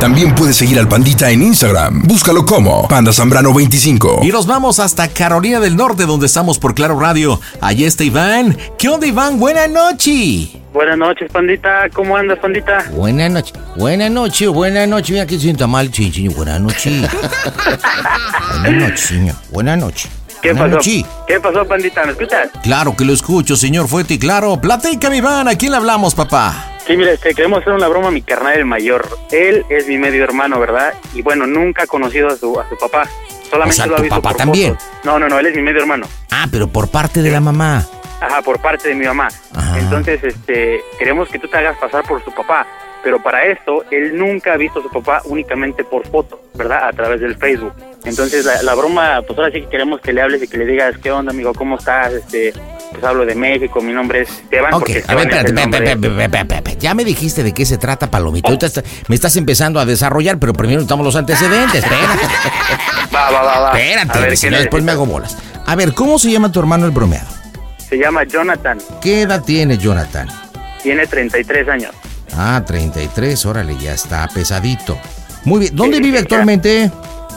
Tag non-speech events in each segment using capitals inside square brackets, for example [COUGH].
También puedes seguir al Pandita en Instagram. Búscalo como Panda Zambrano 25. Y nos vamos hasta Carolina del Norte, donde estamos por Claro Radio. Allí está Iván. ¿Qué onda, Iván? Buenas noches. Buenas noches, pandita. ¿Cómo andas, pandita? Buenas noches. Buenas noches, buenas noches. Mira que sienta mal, chinchín. Buenas noches. [LAUGHS] buenas noches, señor. Buenas noches. ¿Qué Buenas pasó? noches. ¿Qué pasó, pandita? ¿Me escuchas? Claro que lo escucho, señor Fuerte y claro. Platícame, Iván. ¿A quién le hablamos, papá? Sí, mira, este, queremos hacer una broma a mi carnal el mayor. Él es mi medio hermano, ¿verdad? Y bueno, nunca ha conocido a su, a su papá. Solamente O sea, lo ha ¿tu visto papá por también? fotos. No, no, no, él es mi medio hermano. Ah, pero por parte de la mamá. Ajá, por parte de mi mamá. Ajá. Entonces, este, queremos que tú te hagas pasar por su papá. Pero para esto, él nunca ha visto a su papá únicamente por foto, ¿verdad? A través del Facebook. Entonces, la, la broma, pues ahora sí que queremos que le hables y que le digas, ¿qué onda, amigo? ¿Cómo estás? Este, pues hablo de México, mi nombre es Esteban. Ok, a ver, espérate. Ya me dijiste de qué se trata, Palomito. Ahorita está- me estás empezando a desarrollar, pero primero necesitamos los antecedentes. Espérate, [LAUGHS] Va, va, va, va. espérate, A ver, si ¿qué no después me hago bolas. A ver, ¿cómo se llama tu hermano el bromeado? Se llama Jonathan. ¿Qué edad tiene Jonathan? Tiene 33 años. Ah, 33, órale, ya está pesadito. Muy bien, ¿dónde vive actualmente?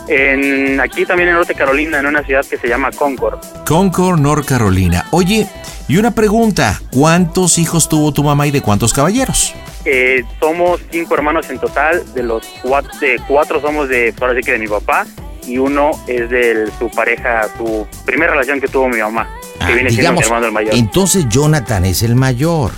En, aquí también en Norte Carolina, en una ciudad que se llama Concord. Concord, North Carolina. Oye, y una pregunta. ¿Cuántos hijos tuvo tu mamá y de cuántos caballeros? Eh, somos cinco hermanos en total, de los cuatro, de cuatro somos de, ahora sí que de mi papá, y uno es de su pareja, su primera relación que tuvo mi mamá, que Ah, viene siendo mi digamos, hermano el mayor. entonces Jonathan es el mayor.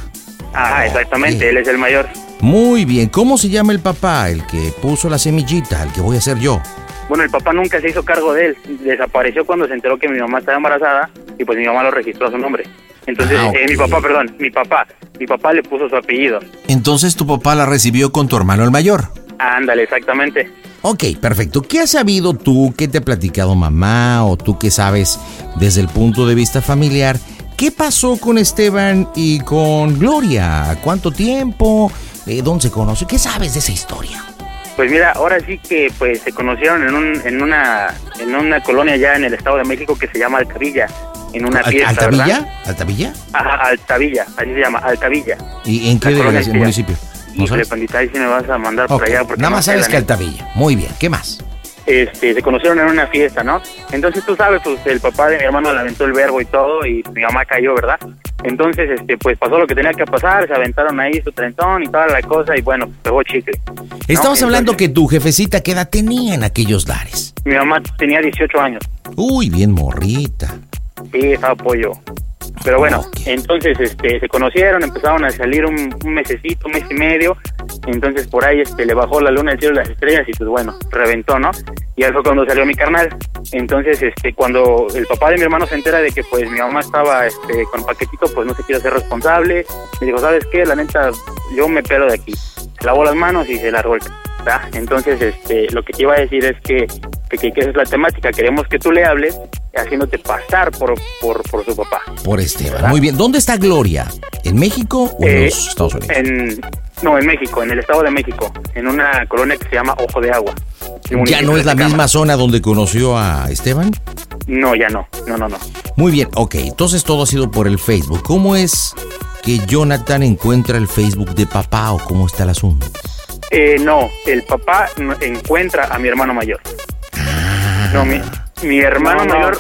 Ajá, exactamente, ok. él es el mayor. Muy bien, ¿cómo se llama el papá? El que puso la semillita, el que voy a ser yo. Bueno, el papá nunca se hizo cargo de él, desapareció cuando se enteró que mi mamá estaba embarazada, y pues mi mamá lo registró a su nombre. Entonces, Ah, eh, mi papá, perdón, mi papá, mi papá le puso su apellido. Entonces tu papá la recibió con tu hermano el mayor. Ándale, exactamente. Ok, perfecto. ¿Qué has sabido tú? ¿Qué te ha platicado mamá? ¿O tú qué sabes desde el punto de vista familiar? ¿Qué pasó con Esteban y con Gloria? ¿Cuánto tiempo? ¿Dónde se conoce? ¿Qué sabes de esa historia? Pues mira, ahora sí que pues se conocieron en, un, en una en una colonia ya en el Estado de México que se llama Altavilla, en una fiesta, ¿Altavilla? ¿verdad? ¿Altavilla? Ajá, Altavilla, así se llama, Altavilla. ¿Y en qué delegación, municipio? ¿No Híjole, pandita, ahí sí me vas a mandar por allá porque Nada más sabes que. Altavilla. Muy bien, ¿qué más? Este, se conocieron en una fiesta, ¿no? Entonces tú sabes, pues el papá de mi hermano le aventó el verbo y todo y mi mamá cayó, ¿verdad? Entonces, este, pues pasó lo que tenía que pasar, se aventaron ahí su trenzón y toda la cosa y bueno, pegó chicle. Estamos hablando entonces- que tu jefecita, ¿qué edad tenía en aquellos lares? Mi mamá tenía 18 años. Uy, bien morrita. Sí, estaba pollo. Pero bueno, entonces este, se conocieron, empezaron a salir un, un, mesecito, un mes y medio. Entonces por ahí este, le bajó la luna del cielo las estrellas y pues bueno, reventó, ¿no? Y ahí fue cuando salió mi carnal. Entonces, este, cuando el papá de mi hermano se entera de que pues mi mamá estaba este, con el paquetito, pues no se quiere ser responsable. Me dijo, ¿sabes qué? La neta, yo me pelo de aquí. Se lavó las manos y se largó el entonces, este, lo que te iba a decir es que, que, esa es la temática. Queremos que tú le hables haciéndote pasar por, por, por su papá. Por Esteban. Muy bien. ¿Dónde está Gloria? ¿En México o en eh, los Estados Unidos? En, no, en México, en el Estado de México, en una colonia que se llama Ojo de Agua. ¿Ya no es la misma zona donde conoció a Esteban? No, ya no. No, no, no. Muy bien, ok. Entonces todo ha sido por el Facebook. ¿Cómo es que Jonathan encuentra el Facebook de papá o cómo está el asunto? Eh, no, el papá encuentra a mi hermano mayor. No, mi, mi hermano mayor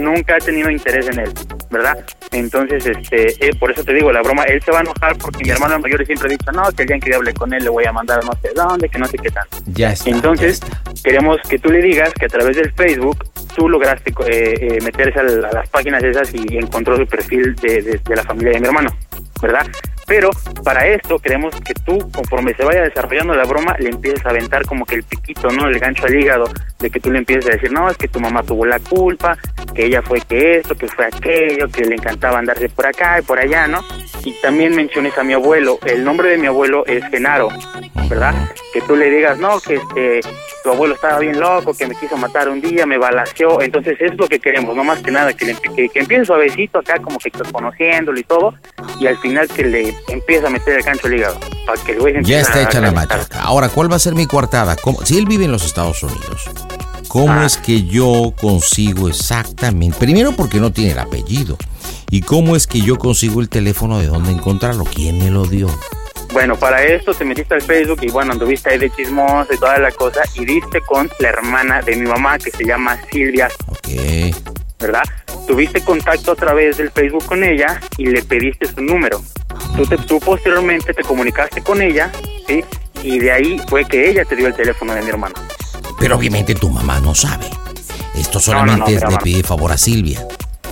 nunca ha tenido interés en él, ¿verdad? Entonces, este, eh, por eso te digo, la broma, él se va a enojar porque mi hermano mayor siempre ha dicho, no, que el día en que hable con él le voy a mandar no sé dónde, que no sé qué tal. Ya está. Entonces, queremos que tú le digas que a través del Facebook tú lograste eh, eh meterse a, las páginas esas y encontró su perfil de, de la familia de mi hermano, ¿verdad? Pero para esto queremos que tú, conforme se vaya desarrollando la broma, le empieces a aventar como que el piquito, ¿no? El gancho al hígado, de que tú le empieces a decir, no, es que tu mamá tuvo la culpa, que ella fue que esto, que fue aquello, que le encantaba andarse por acá y por allá, ¿no? Y también menciones a mi abuelo, el nombre de mi abuelo es Genaro, ¿verdad? Que tú le digas, no, que este, tu abuelo estaba bien loco, que me quiso matar un día, me balació, entonces es lo que queremos, no más que nada, que, le, que, que empiece suavecito acá, como que conociéndolo y todo, y al final que le empieza a meter el cancho al hígado. Para que el ya está hecha la machaca. Ahora, ¿cuál va a ser mi coartada? Si él vive en los Estados Unidos, ¿cómo ah. es que yo consigo exactamente? Primero porque no tiene el apellido. ¿Y cómo es que yo consigo el teléfono de dónde encontrarlo? ¿Quién me lo dio? Bueno, para esto te metiste al Facebook y bueno, anduviste ahí de chismosa y toda la cosa y diste con la hermana de mi mamá que se llama Silvia. Ok. ¿Verdad? Tuviste contacto a través del Facebook con ella y le pediste su número. Tú, te, tú posteriormente te comunicaste con ella, ¿sí? Y de ahí fue que ella te dio el teléfono de mi hermano. Pero obviamente tu mamá no sabe. Esto solamente es de pedir favor a Silvia.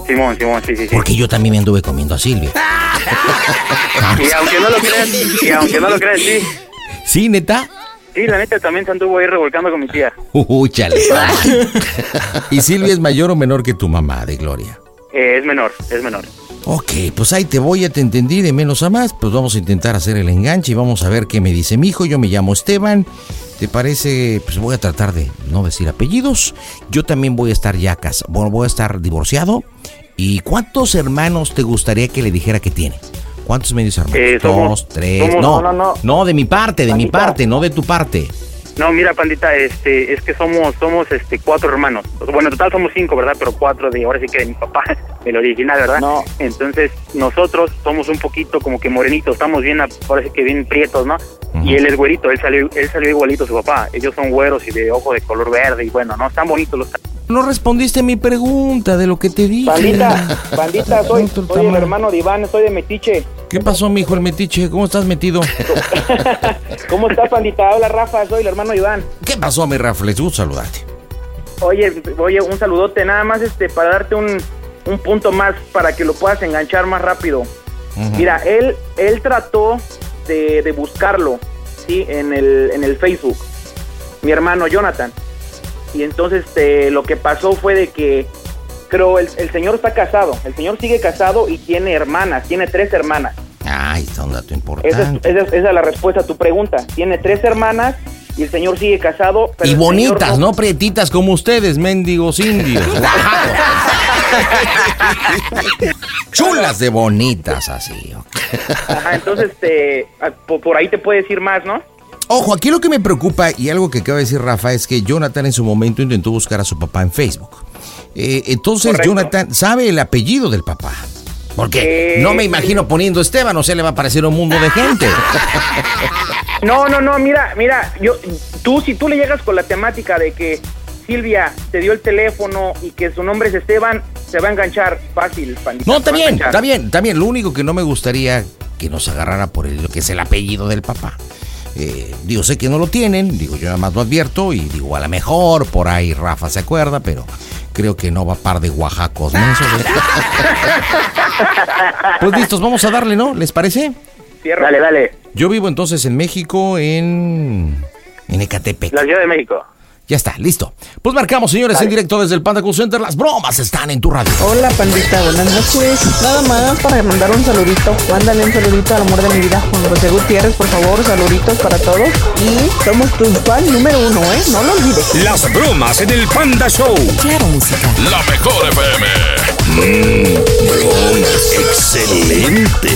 Simón, Simón, sí, sí, sí. Porque yo también me anduve comiendo a Silvia. [LAUGHS] y aunque no lo creas, y aunque no lo creas, sí. ¿Sí, neta? Sí, la neta también se anduvo ahí revolcando con mi tía. Uy, chale. ¿Y Silvia es mayor o menor que tu mamá de Gloria? Eh, es menor, es menor. Ok, pues ahí te voy, ya te entendí, de menos a más, pues vamos a intentar hacer el enganche y vamos a ver qué me dice mi hijo. Yo me llamo Esteban, ¿te parece? Pues voy a tratar de no decir apellidos. Yo también voy a estar ya casado, bueno, voy a estar divorciado. ¿Y cuántos hermanos te gustaría que le dijera que tiene? ¿Cuántos medios hermanos? Eh, Dos, tres, no, no, no, no, de mi parte, de mi parte, no de tu parte. No, mira, pandita, este, es que somos, somos, este, cuatro hermanos. Bueno, en total somos cinco, ¿verdad? Pero cuatro de, ahora sí que de mi papá, [LAUGHS] del original, ¿verdad? No. Entonces, nosotros somos un poquito como que morenitos, estamos bien, ahora sí que bien prietos, ¿no? Y él es güerito, él salió, él salió igualito a su papá. Ellos son güeros y de ojo de color verde y bueno, ¿no? Están bonitos los no respondiste a mi pregunta de lo que te dije. Pandita, pandita, [LAUGHS] soy, soy el hermano de Iván, soy de Metiche. ¿Qué pasó, mi hijo, el Metiche? ¿Cómo estás metido? [LAUGHS] ¿Cómo estás, pandita? Hola, Rafa, soy el hermano de Iván. ¿Qué pasó, mi Rafa? Les gusta saludarte. Oye, oye, un saludote, nada más este para darte un, un punto más para que lo puedas enganchar más rápido. Mira, él, él trató de, de buscarlo, ¿sí? En el, en el Facebook. Mi hermano Jonathan. Y entonces este, lo que pasó fue de que creo el, el señor está casado, el señor sigue casado y tiene hermanas, tiene tres hermanas. Ah, está un dato importante. Esa es, esa, la respuesta a tu pregunta. Tiene tres hermanas y el señor sigue casado. y bonitas, no... prietitas como ustedes, mendigos indios. [LAUGHS] [LAUGHS] Chulas de bonitas así. entonces, este, por ahí te puedes decir más, ¿no? Ojo, aquí lo que me preocupa y algo que acaba de decir Rafa es que Jonathan en su momento intentó buscar a su papá en Facebook. Eh, entonces Jonathan sabe el apellido del papá. Porque no me imagino poniendo Esteban, o sea, le va a aparecer un mundo de gente. [LAUGHS] No, no, no, mira, mira, yo, tú si tú le llegas con la temática de que Silvia te dio el teléfono y que su nombre es Esteban, se va a enganchar fácil, No, está bien, está bien, está bien. Lo único que no me gustaría que nos agarrara por el, lo que es el apellido del papá. Eh, digo, sé que no lo tienen, digo, yo nada más lo advierto y digo, a lo mejor por ahí Rafa se acuerda, pero creo que no va a par de Oaxacos, ¿no? [LAUGHS] Pues listos, vamos a darle, ¿no? ¿Les parece? Dale, dale. Yo vivo entonces en México, en. en Ecatepec. La Ciudad de México. Ya está, listo. Pues marcamos, señores, en directo desde el Panda Cool Center. Las bromas están en tu radio. Hola, pandita, buenas noches. Nada más para mandar un saludito. Mándale un saludito al amor de mi vida, Juan José Gutiérrez, por favor. Saluditos para todos. Y somos tus fan número uno, ¿eh? No lo olvides. Las bromas en el Panda Show. Claro, música. La mejor FM. Mmm, bromas. Excelente.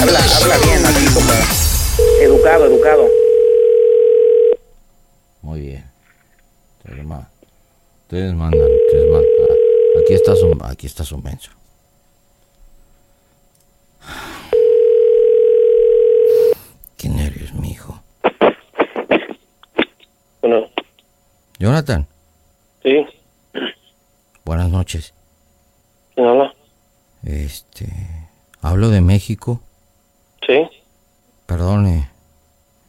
Habla, habla bien, así como educado, educado. Muy bien. Ma- ustedes mandan, ustedes mandan. Aquí está su, aquí está su menso. ¿Quién eres, mi hijo? Bueno, Jonathan, sí, buenas noches. ¿quién habla? Este, hablo de México. Sí, Perdone.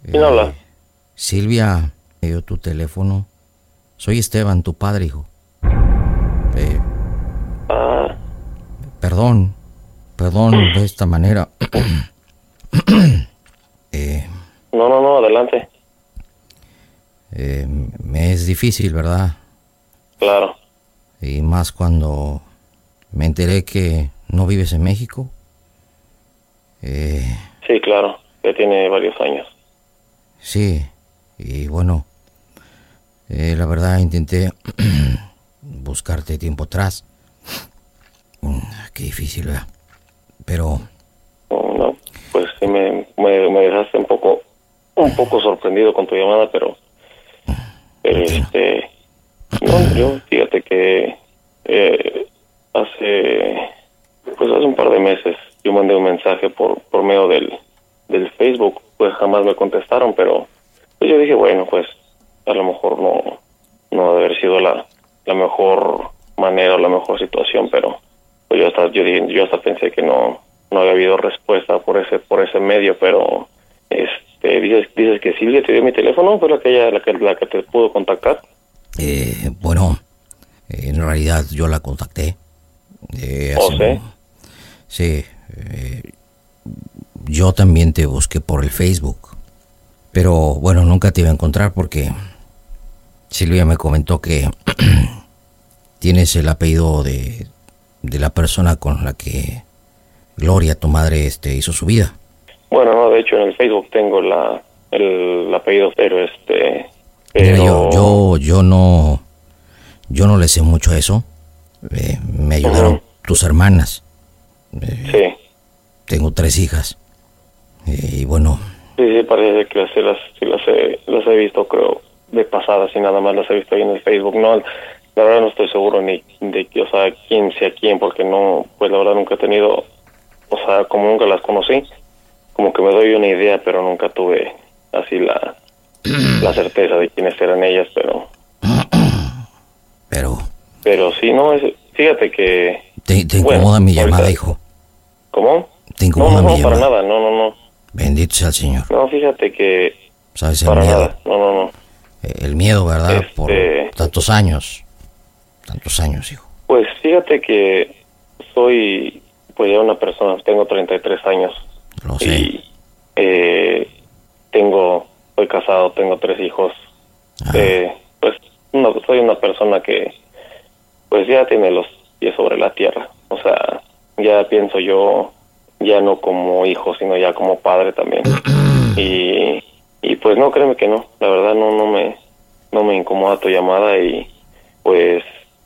¿quién habla? Silvia me dio tu teléfono. Soy Esteban, tu padre, hijo. Eh, Ah, perdón, perdón [CLEARS THROAT] de esta manera. [CLEARS THROAT] eh, no, no, no, adelante. eh, me es difícil, ¿verdad? Claro. Y más cuando me enteré que no vives en México. Eh, Sí, claro, ya tiene varios años. sí, y bueno, eh, la verdad intenté [CLEARS THROAT] buscarte tiempo atrás. Mm, Qué difícil, ¿verdad? Pero No, no, pues sí me, me, me dejaste un poco, un poco sorprendido con tu llamada, pero, pero este, no, yo, fíjate que eh, hace, pues hace un par de meses yo mandé un mensaje por, por medio del, del Facebook, pues jamás me contestaron, pero pues yo dije, bueno, pues a lo mejor no, no debe haber sido la, la mejor manera o la mejor situación, pero pues yo hasta yo, yo hasta pensé que no no había habido respuesta por ese por ese medio pero este dices dices que Silvia te dio mi teléfono fue la que ella la que la que te pudo contactar Eh, bueno, en realidad yo la contacté. Eh, ¿Oh, hace- sí? Sí. eh, yo también te busqué por el Facebook. Pero bueno, nunca te iba a encontrar porque Silvia me comentó que [CLEARS THROAT] tienes el apellido de, de la persona con la que Gloria, tu madre, este, hizo su vida. bueno no de hecho en el Facebook tengo la el, apellido pero este Mira, yo, yo, yo no, yo no le sé mucho a eso. Eh, me ayudaron tus hermanas. sí Tengo tres hijas. Eh, y bueno, sí sí parece que las las he, las he visto creo de pasada y nada más las he visto ahí en el Facebook. No la verdad no estoy seguro ni de que o sea quién sea quién porque no pues la verdad nunca he tenido o sea como nunca las conocí como que me doy una idea pero nunca tuve así la [CLEARS THROAT] la certeza de quiénes eran ellas pero [CLEARS THROAT] pero pero sí no es fíjate que te, te Bueno, incomoda mi ahorita- llamada, hijo. cómo Te no incomoda no mi no para nada no no no. Bendito sea el Señor. no fíjate que Sabes el para nada no no no El miedo, ¿verdad? Por Este- tantos años. Tantos años, hijo. Pues fíjate que soy pues ya una persona, tengo 33 años Lo sé. y eh, tengo, soy casado, tengo tres hijos. Ah. Eh, pues no, soy una persona que pues ya tiene los pies sobre la tierra. O sea, ya pienso yo ya no como hijo, sino ya como padre también. [CLEARS THROAT] y, y pues no, créeme que no, la verdad no, no me, no me incomoda tu llamada y pues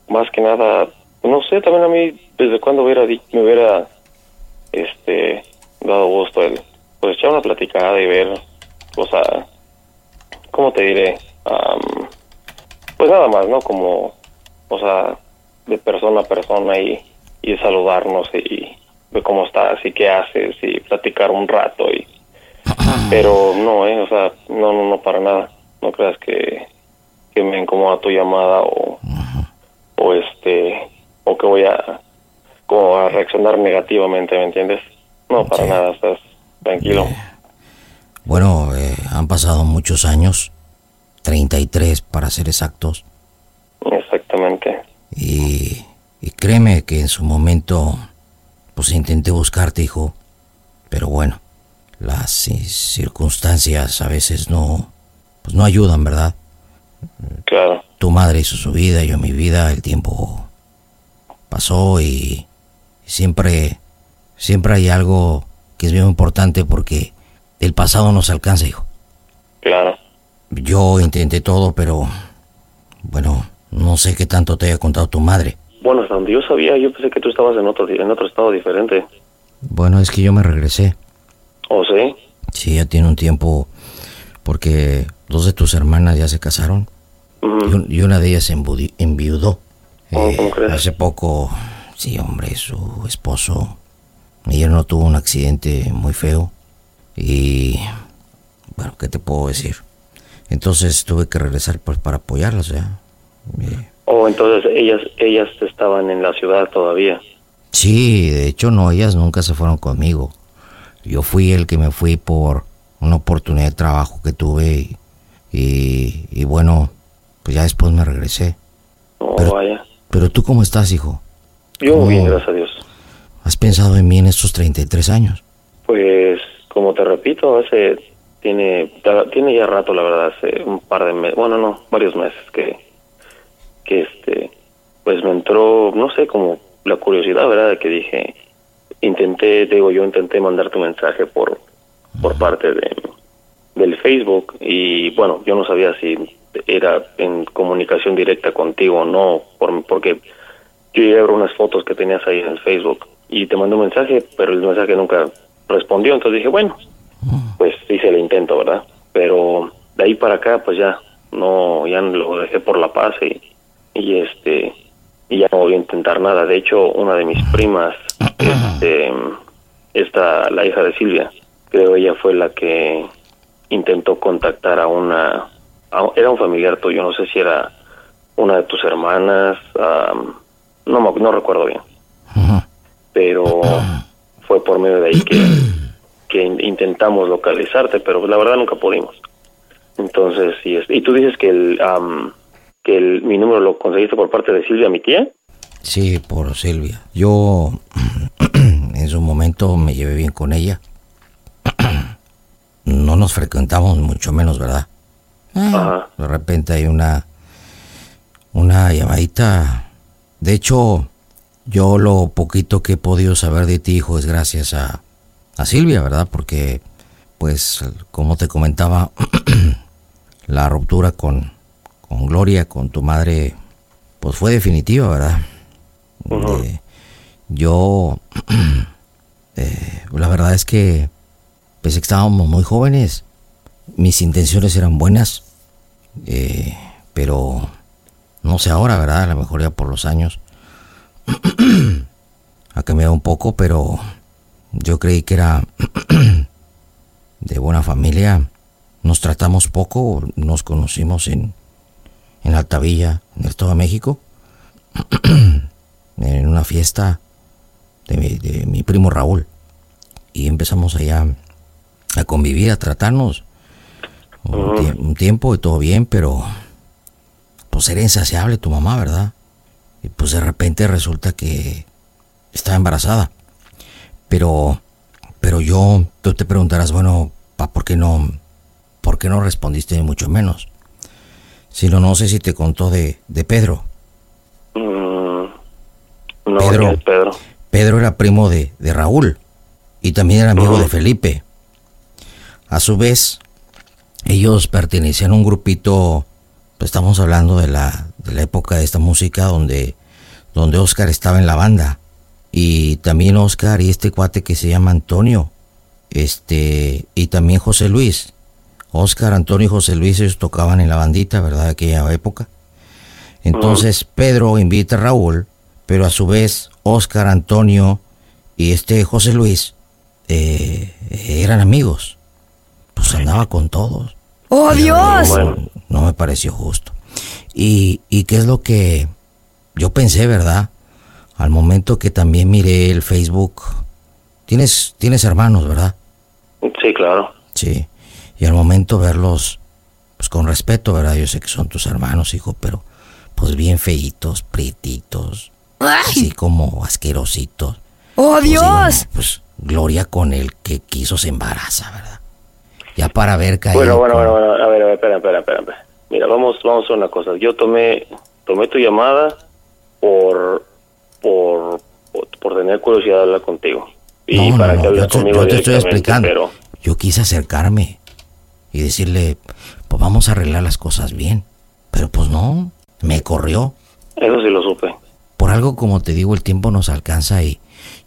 más que nada, no sé, también a mí desde cuando hubiera me hubiera este dado gusto el pues echar una platicada y ver, o sea, ¿cómo te diré? Am, pues nada más, ¿no? Como, o sea, de persona a persona y, y saludarnos y ver cómo estás y qué haces y platicar un rato y [CLEARS THROAT] pero no, eh, o sea, no, no, no para nada. No creas que, que me incomoda tu llamada o, o este, o que voy a, como a reaccionar negativamente, ¿me entiendes? No, para Sí. nada, estás tranquilo. Bueno, eh, han pasado muchos años. 33 para ser exactos. Exactamente. Y, y créeme que en su momento pues intenté buscarte, hijo. Pero bueno, las circunstancias a veces no, pues no ayudan, ¿verdad? Claro. Tu madre hizo su vida, yo mi vida, el tiempo pasó y siempre, siempre hay algo que es bien importante porque el pasado no se alcanza, hijo. Claro. Yo intenté todo, pero bueno, no sé qué tanto te haya contado tu madre. Bueno, hasta donde yo sabía, yo pensé que tú estabas en otro, en otro estado diferente. Bueno, es que yo me regresé. ¿O sí? Sí, ya tiene un tiempo porque dos de tus hermanas ya se casaron y, un- y una de ellas embudi- enviudó. Oh, Eh, hace poco, sí, hombre, su esposo ayer no tuvo un accidente muy feo y bueno, ¿qué te puedo decir? Entonces tuve que regresar pues para apoyarlas, ya. Eh, O entonces ellas, ellas estaban en la ciudad todavía. Sí, de hecho no, ellas nunca se fueron conmigo. Yo fui el que me fui por una oportunidad de trabajo que tuve y, y, y bueno, pues ya después me regresé. Oh, Pero- vaya. Pero tú cómo estás, hijo? Yo ¿Cómo? bien, gracias a Dios. ¿Has pensado en mí en estos 33 años? Pues, como te repito, hace tiene tiene ya rato, la verdad, hace un par de meses, bueno, no, varios meses que que este pues me entró, no sé, como la curiosidad, ¿verdad? De que dije, intenté, digo, yo intenté mandar tu mensaje por por parte de del Facebook y bueno, yo no sabía si era en comunicación directa contigo o no, por, porque yo llegué a unas fotos que tenías ahí en el Facebook y te mandé un mensaje, pero el mensaje nunca respondió, entonces dije, bueno, pues hice el intento, ¿verdad? Pero de ahí para acá, pues ya no, ya lo dejé por la paz y, y este, y ya no volví a intentar nada. De hecho, una de mis primas, este, esta, la hija de Silvia, creo ella fue la que intentó contactar a una, a- era un familiar tuyo, no sé si era una de tus hermanas, no, me- no recuerdo bien, pero fue por medio de ahí que, que in- intentamos localizarte, pero la verdad nunca pudimos. Entonces, es- y tú dices que el, am, que el, mi número lo conseguiste por parte de Silvia, mi tía. Sí, por Silvia. Yo su momento me llevé bien con ella. [CLEARS THROAT] No nos frecuentamos mucho menos, ¿verdad? Ajá. De repente hay una una llamadita. De hecho, yo lo poquito que he podido saber de ti, hijo, es gracias a, a Silvia, ¿verdad? Porque, pues, como te comentaba, [CLEARS THROAT] la ruptura con, con Gloria, con tu madre, pues fue definitiva, ¿verdad? Eh, yo, [CLEARS THROAT] eh, la verdad es que pensé que estábamos muy jóvenes, mis intenciones eran buenas, eh, pero no sé ahora, ¿verdad? A lo mejor ya por los años [CLEARS THROAT] ha cambiado un poco, pero yo creí que era [CLEARS THROAT] de buena familia. Nos tratamos poco, nos conocimos en, en Altavilla, en el Estado de México, [CLEARS THROAT] en una fiesta de mi, de mi primo Raúl. Y empezamos allá a convivir, a tratarnos un, tie- un tiempo y todo bien, pero pues era insaciable tu mamá, ¿verdad? Y pues de repente resulta que estaba embarazada. Pero, pero yo, tú te preguntarás, bueno, pa, ¿por qué no, por qué no respondiste ni mucho menos? Si no, no sé si te contó de, de Pedro. Mm, no, Pedro. Pedro. Pedro era primo de, de Raúl y también era amigo de Felipe. A su vez, ellos pertenecían a un grupito, pues estamos hablando de la, de la época de esta música donde, donde Oscar estaba en la banda. Y también Oscar y este cuate que se llama Antonio. Este, y también José Luis. Oscar, Antonio y José Luis, ellos tocaban en la bandita, ¿verdad? De aquella época. Entonces Pedro invita a Raúl, pero a su vez Oscar, Antonio y este José Luis eh, eran amigos. Pues andaba con todos. ¡Oh, Dios! No, no me pareció justo. Y, y qué es lo que yo pensé, ¿verdad? Al momento que también miré el Facebook. Tienes, tienes hermanos, ¿verdad? Sí, claro. Sí. Y al momento verlos, pues con respeto, ¿verdad? Yo sé que son tus hermanos, hijo, pero pues bien feitos, prietitos, así como asquerositos. ¡Oh, Dios! Pues Gloria con el que quiso se embaraza, ¿verdad? Ya para ver caído Bueno, bueno, con- bueno, bueno, a ver, a ver, espera, espera, espera. espera. Mira, vamos, vamos a hacer una cosa. Yo tomé, tomé tu llamada por, por, por, por tener curiosidad de hablar contigo. Y No, para no, que no, yo te, conmigo yo te estoy explicando. Pero, Yo quise acercarme y decirle, pues vamos a arreglar las cosas bien. Pero pues no, me corrió. eso sí lo supe. Algo como te digo, el tiempo nos alcanza y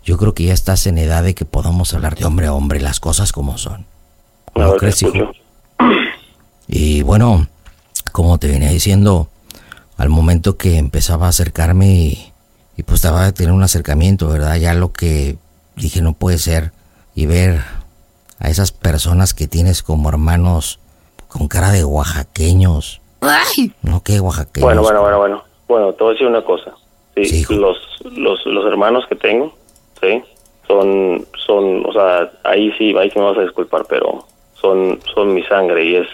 yo creo que ya estás en edad de que podamos hablar de hombre a hombre las cosas como son. ¿No ver, crees, hijo? Y bueno, como te venía diciendo, al momento que empezaba a acercarme y, y pues estaba a tener un acercamiento, ¿verdad? Ya lo que dije no puede ser y ver a esas personas que tienes como hermanos con cara de oaxaqueños. ¡Ay! No, que oaxaqueños. Bueno, bueno, bueno, bueno. Bueno, te voy a decir una cosa. Sí, los, los, los hermanos que tengo, sí, son, son, o sea, ahí sí, ahí sí me vas a disculpar, pero son, son mi sangre y es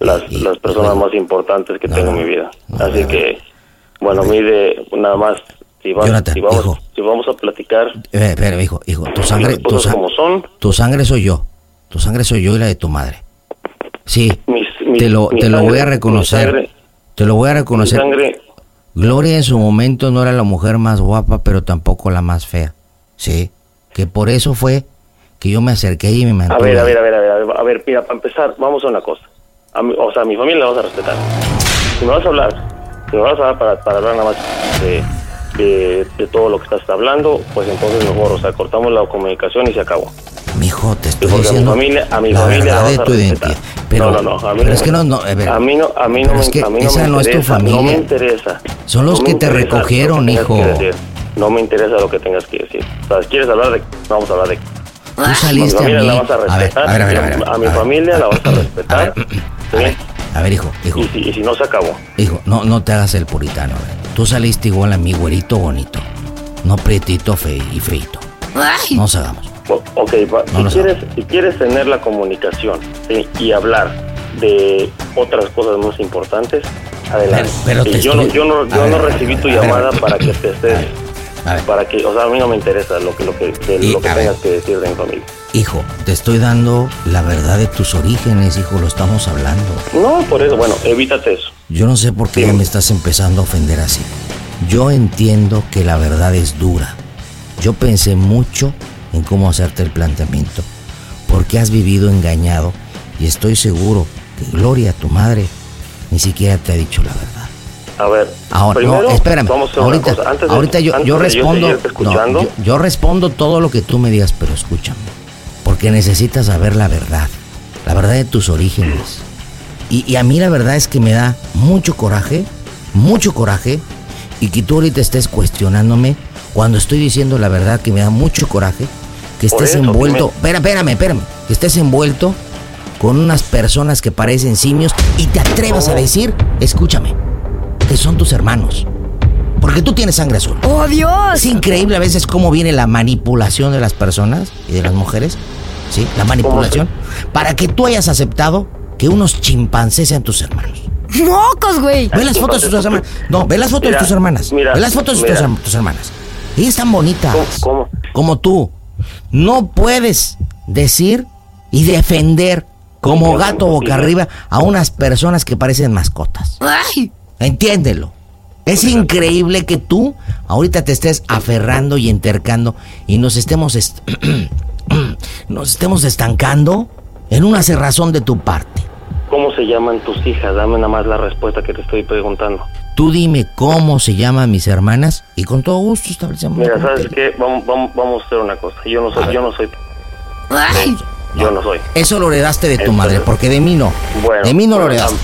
las, Y- las personas hijo. más importantes que No, tengo en mi vida. no, Así no, que, bueno, mide nada más, si, vas- Jonathan, si, vamos, hijo. si vamos a platicar Eh, espera, hijo, hijo, tu sangre, tu, como son, tu sangre soy yo. Tu sangre soy yo y la de tu madre. Sí, mis, mis- te lo, mi te lo sangre- voy a mi reconocer. sangre- Te lo voy a mi reconocer. sangre, Gloria en su momento no era la mujer más guapa, pero tampoco la más fea. Sí, que por eso fue que yo me acerqué y me mantuve. a ver, a ver, a ver, a ver, a ver, mira, para empezar, vamos a una cosa. A mi- o sea, a mi familia la vas a respetar. Si me vas a hablar, si me vas a hablar para, para hablar nada más de, de, de todo lo que estás hablando, pues entonces mejor, o sea, cortamos la comunicación y se acabó. Mijo, te estoy porque a mi diciendo familia, a mi la familia la verdad de a tu identidad. Pero, no, no, no, a mí pero no es me- que no, no, a ver, a mí no, a mí no me, es que a mí esa me no es tu interesa, familia. No me interesa. Son los No que te recogieron, que hijo. No me interesa lo que tengas que decir. O sea, quieres hablar de, vamos a hablar de tú a mi saliste a familia mí. la vas a ver, respetar. a ver, a ver, a ver, a mi familia la vas a respetar. a ver, hijo, hijo, Y si, y si no se acabó. hijo, no, no te hagas el puritano. a ver. Tú saliste igual a mi güerito bonito, no prietito fe y feito. ¡Ay! No nos hagamos. Ok, va- si, quieres, si quieres tener la comunicación ¿sí? y hablar de otras cosas más importantes, adelante. Pero- pero yo, no, estoy- yo no, yo ver, no a ver, recibí tu llamada para que te estés... Para que, o sea, a mí no me interesa lo que, lo que, de Y, lo que a ver. tengas que decir de mi familia. hijo, te estoy dando la verdad de tus orígenes, hijo, lo estamos hablando. No, por eso, bueno, evítate eso. Yo no sé por qué Sí. me estás empezando a ofender así. Yo entiendo que la verdad es dura. Yo pensé mucho en cómo hacerte el planteamiento, porque has vivido engañado y estoy seguro que Gloria, tu madre, ni siquiera te ha dicho la verdad. A ver, Ahora, primero, no, espérame. vamos a ahorita. Antes de- ahorita yo, antes yo respondo. no, yo, yo respondo todo lo que tú me digas, pero escúchame. Porque necesitas saber la verdad. La verdad de tus orígenes. Y, y a mí la verdad es que me da mucho coraje, mucho coraje, y que tú ahorita estés cuestionándome cuando estoy diciendo la verdad que me da mucho coraje, que estés eso, envuelto. dime. Espera, espérame, espérame. Que estés envuelto con unas personas que parecen simios y te atrevas a ¿Cómo? decir, escúchame, que son tus hermanos. Porque tú tienes sangre azul. ¡Oh, Dios! Es increíble a veces cómo viene la manipulación de las personas y de las mujeres. ¿Sí? La manipulación. Para que tú hayas aceptado que unos chimpancés sean tus hermanos. ¡Mocos, güey! Ve las fotos de tus hermanas. No, ve las fotos Mira, de tus hermanas. mira, ve las fotos de tus, tus hermanas. Ellas están bonitas. ¿Cómo- cómo? Como tú. No puedes decir y defender como gato boca arriba a unas personas que parecen mascotas. ¡Ay! Entiéndelo. Es increíble que tú ahorita te estés aferrando y entercando y nos estemos est- [CLEARS THROAT] nos estemos estancando en una cerrazón de tu parte. ¿Cómo se llaman tus hijas? Dame nada más la respuesta que te estoy preguntando. Tú dime cómo se llaman mis hermanas y con todo gusto establecemos. Mira, ¿sabes qué? Vamos, vamos, vamos a hacer una cosa. Yo no soy, yo no soy, ¡Ay! yo no soy. Eso lo heredaste de tu Entonces- madre, porque de mí no. Bueno. de mí no lo heredaste.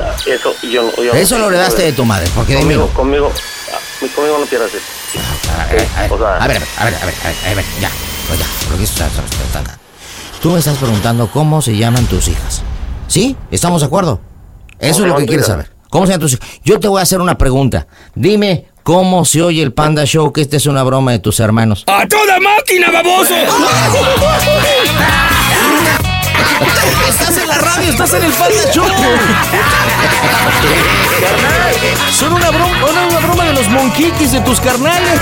ah, Eso, yo no. yo no Eso lo heredaste de tu madre, porque de mí Conmigo, no. conmigo, ah, conmigo no pierdas eso. A ver, a ver, a ver, a ver, ya, pues ya, porque eso ya- Tú me estás preguntando cómo se llaman tus hijas. ¿Sí? ¿Estamos de acuerdo? Eso es lo que quieres saber. ¿Cómo se llaman tus hijas? Yo te voy a hacer una pregunta. Dime cómo se oye el Panda Show, que esta es una broma de tus hermanos. ¡A toda máquina, baboso! Estás en la radio, estás en el Panda Show. Son una broma, una, una broma de los monquiquis de tus carnales.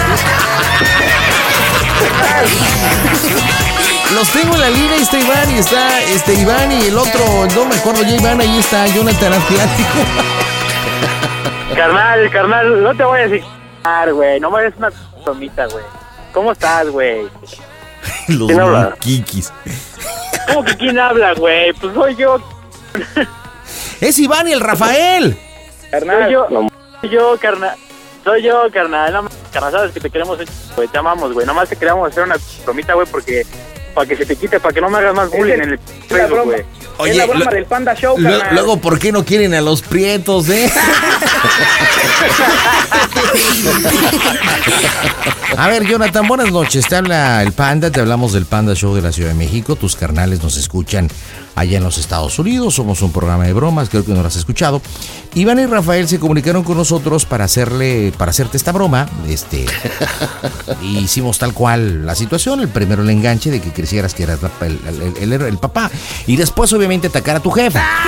Los tengo en la línea, está Iván y está este Iván y el otro, no me acuerdo ya Iván, ahí está Jonathan Asiático. Carnal, carnal, no te voy a decir, güey. No me des una bromita, güey. ¿Cómo estás, güey? [LAUGHS] Los ¿Quién habla? Kikis. ¿Cómo que quién habla, güey? Pues soy yo, Es Iván y el Rafael. carnal. Soy yo, soy yo, carnal. Soy yo, carnal. No, carnal, sabes que te queremos, güey. Te amamos, güey. Nomás te queremos hacer una bromita, güey, porque... Para que se te quite, para que no me hagas más bullying en el Facebook, güey. Oye, es la broma lo- del Panda Show, carnal. Luego, ¿por qué no quieren a los prietos, eh? [LAUGHS] A ver, Jonathan, buenas noches. Te habla el Panda, te hablamos del Panda Show de la Ciudad de México. Tus carnales nos escuchan allá en los Estados Unidos. Somos un programa de bromas, creo que no lo has escuchado. Iván y Rafael se comunicaron con nosotros para hacerle, para hacerte esta broma. Este, [LAUGHS] y hicimos tal cual la situación. El primero el enganche de que quisieras que eras la- el, el- el- el papá. Y después, obviamente, atacar a tu jefa. [LAUGHS]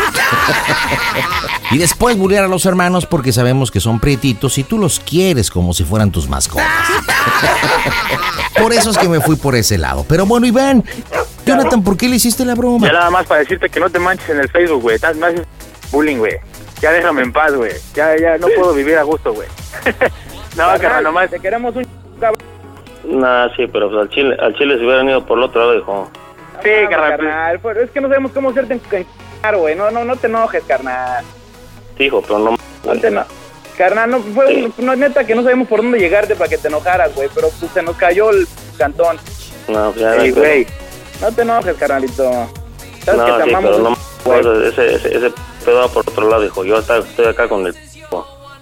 Y después bullear a los hermanos porque sabemos que son prietitos y tú los quieres como si fueran tus mascotas. [LAUGHS] Por eso es que me fui por ese lado. Pero bueno, Iván, Jonathan, ¿por qué le hiciste la broma? Ya nada más para decirte que no te manches en el Facebook, güey. Estás- Me haces bullying, güey. Ya déjame en paz, güey. Ya, ya no puedo vivir a gusto, güey. [LAUGHS] no, carnal, nomás. Te queremos un cabrón. Nah, sí, pero pues al Chile, al Chile se hubieran ido por el otro lado, hijo. Sí, carnal. pues, carnal. pero Es que no sabemos cómo hacerte encajar, güey. No, no, no te enojes, carnal. Sí, hijo, pero no. No te eno- Carnal, no, fue un- no, neta que no sabemos por dónde llegarte para que te enojaras, güey. Pero pues se nos cayó el cantón. No, pues ya Sí, no, güey. No te enojes, carnalito. Sabes que No, te sí, amamos. pero no. ese, ese, ese pedo va por otro lado, hijo. Yo hasta- estoy acá con el.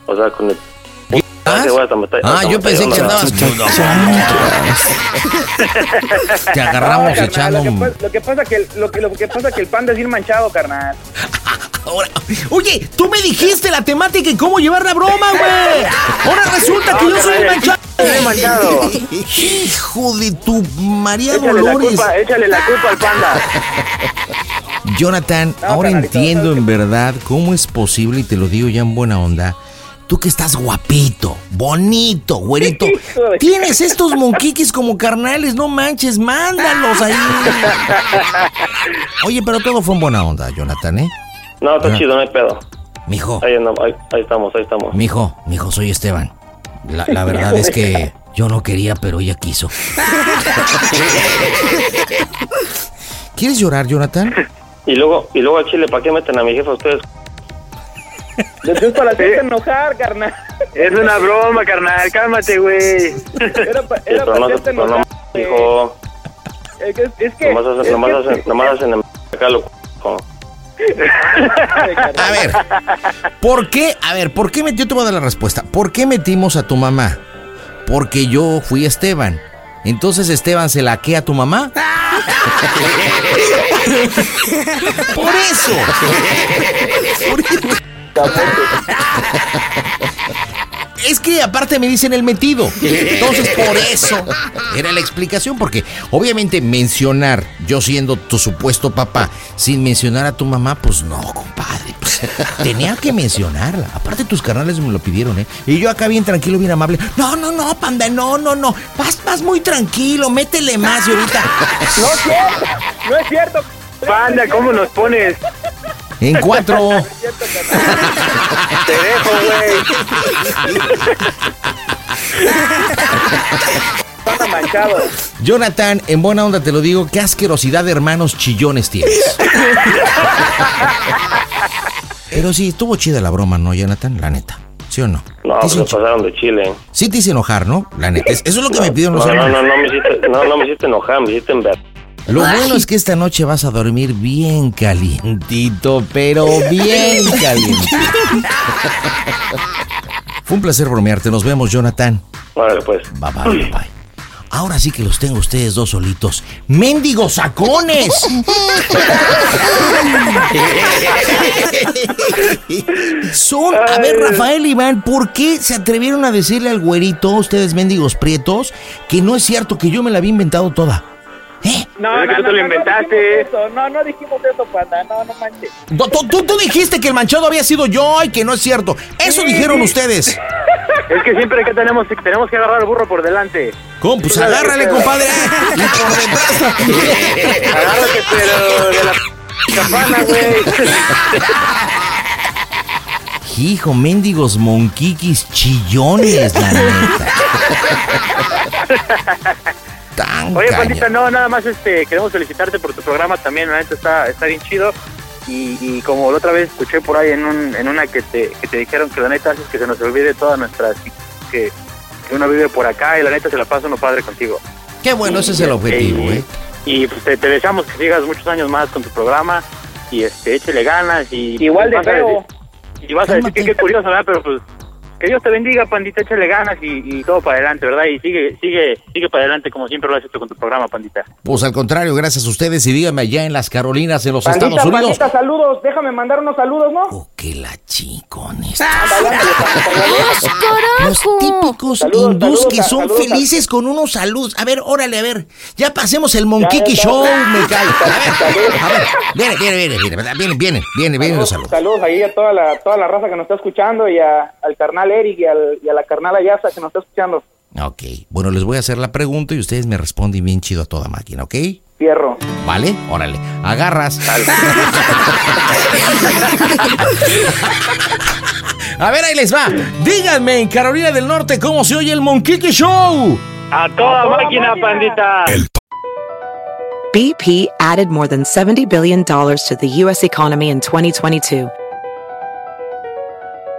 O sea, con el. Ah, me yo pensé que la- andabas. Te agarramos No, carnal, echando. Lo que, un- pasa, lo que pasa que el- lo que lo que pasa que el panda es ir manchado, carnal. [LAUGHS] Ahora- Oye, tú me dijiste la temática y cómo llevar la broma, güey. Ahora resulta que No, yo soy manchado. manchado. Hijo de tu María Échale la Dolores. culpa, échale la culpa al panda. Jonathan, No, ahora entiendo en verdad cómo es posible, y te lo digo ya en buena onda, tú que estás guapito, bonito, güerito, [LAUGHS] tienes estos monquiquis como carnales, no manches, mándalos ahí. Oye, pero todo fue en buena onda, Jonathan, ¿eh? No, está chido, no hay pedo. Mijo, Ahí, andamos, ahí, ahí estamos, ahí estamos. mijo, mijo, soy Esteban. La, la verdad es que yo no quería, pero ella quiso. [LAUGHS] ¿Quieres llorar, Jonathan? Y luego, y luego al Chile, ¿para qué meten a mi jefa ustedes? Entonces para hacerte enojar, carnal. Es una broma, carnal. Cálmate, güey. Era, pa- era para hacerte enojar. hijo. Es que, es que, Nomás hacen, nomás que- hacen, nomás hacen en acá lo. A ver, ¿por qué? A ver, ¿por qué metió? Te voy a dar la respuesta. ¿Por qué metimos a tu mamá? Porque yo fui Esteban. Entonces Esteban se laquea a tu mamá. [LAUGHS] Por eso. [LAUGHS] Por eso. Es que aparte me dicen el metido. Entonces, por eso era la explicación. Porque obviamente mencionar, yo siendo tu supuesto papá, sin mencionar a tu mamá, pues no, compadre. pues, tenía que mencionarla. Aparte, tus carnales me lo pidieron, ¿eh? Y yo acá bien tranquilo, bien amable. No, no, no, panda, no, no, no. Vas, vas muy tranquilo, métele más y ahorita. No es cierto, no es cierto. Panda, ¿cómo nos pones? En cuatro. No. [LAUGHS] Te dejo, güey. Manchado. Jonathan, en buena onda te lo digo, qué asquerosidad de hermanos chillones tienes. Pero sí, estuvo chida la broma, ¿no, Jonathan? La neta. ¿Sí o no? No, chi- pasaron de Chile. Sí te hice enojar, ¿no? La neta. es- Eso es lo que me pidieron No, los no, no, hermanos. no, me hiciste, no, no me hiciste enojar, me hiciste ver. Lo bueno es que esta noche vas a dormir bien calientito, pero bien [LAUGHS] calientito. Fue un placer bromearte. Nos vemos, Jonathan. Vale, pues. Bye bye, bye bye. Ahora sí que los tengo ustedes dos solitos. ¡Mendigos sacones! Son, a ver, Rafael Iván, ¿por qué se atrevieron a decirle al güerito, ustedes mendigos prietos, que no es cierto que yo me la había inventado toda? ¿Eh? No, Es que no, tú te no, lo no, inventaste. No, dijimos eso, no, no dijimos eso, panda. No, no manches. Tú, tú- tú- dijiste que el manchado había sido yo y que no es cierto. Eso dijeron ustedes. [LAUGHS] Es que siempre que tenemos, tenemos que agarrar al burro por delante. ¿Cómo? Pues agárrale, compadre. [LAUGHS] [LAUGHS] Agárrate, pero de la campana, güey. Hijo, mendigos monquiquis chillones, la neta. Oye. Pandita, no, nada más este, queremos felicitarte por tu programa también, la neta está, está bien chido. Y, y como la otra vez escuché por ahí en, un, en una que te, que te dijeron que la neta haces que se nos olvide toda nuestra... que, que uno vive por acá y la neta se la pasa uno padre contigo. Qué bueno, ese es el objetivo, Y- ¿eh? Y pues te, te deseamos que sigas muchos años más con tu programa y este échele ganas y... Igual de feo. y vas a decir que qué curioso, ¿verdad? Pero pues que Dios te bendiga, pandita, échale ganas y, y todo para adelante, ¿verdad? Y sigue, sigue, sigue para adelante como siempre lo has hecho con tu programa, pandita. Pues al contrario, gracias a ustedes y díganme allá en las Carolinas, en los Pandita, Estados Unidos. pandita, saludos. Déjame mandar unos saludos, ¿no? Oh, [LAUGHS] que la chicones. Los típicos Saludos, hindús saludos, que son saludos. felices con unos saludos. A ver, órale, a ver. Ya pasemos el Monquiqui ya, Show, me cae. A ver, a ver. Viene, viene, viene, viene, viene, viene, viene, viene los saludos. Saludos ahí a toda la, toda la raza que nos está escuchando y a- al carnal Eric y, al- y a la carnal Ayasa que nos está escuchando. Ok, bueno, les voy a hacer la pregunta y ustedes me responden bien chido a toda máquina, ¿ok? Fierro. ¿Vale? Órale, agarras. A ver, ahí les va. Díganme en Carolina del Norte cómo se oye el Monquiqui Show. A toda máquina, pandita. BP added more than $70 billion to the U.S. economy in 2022.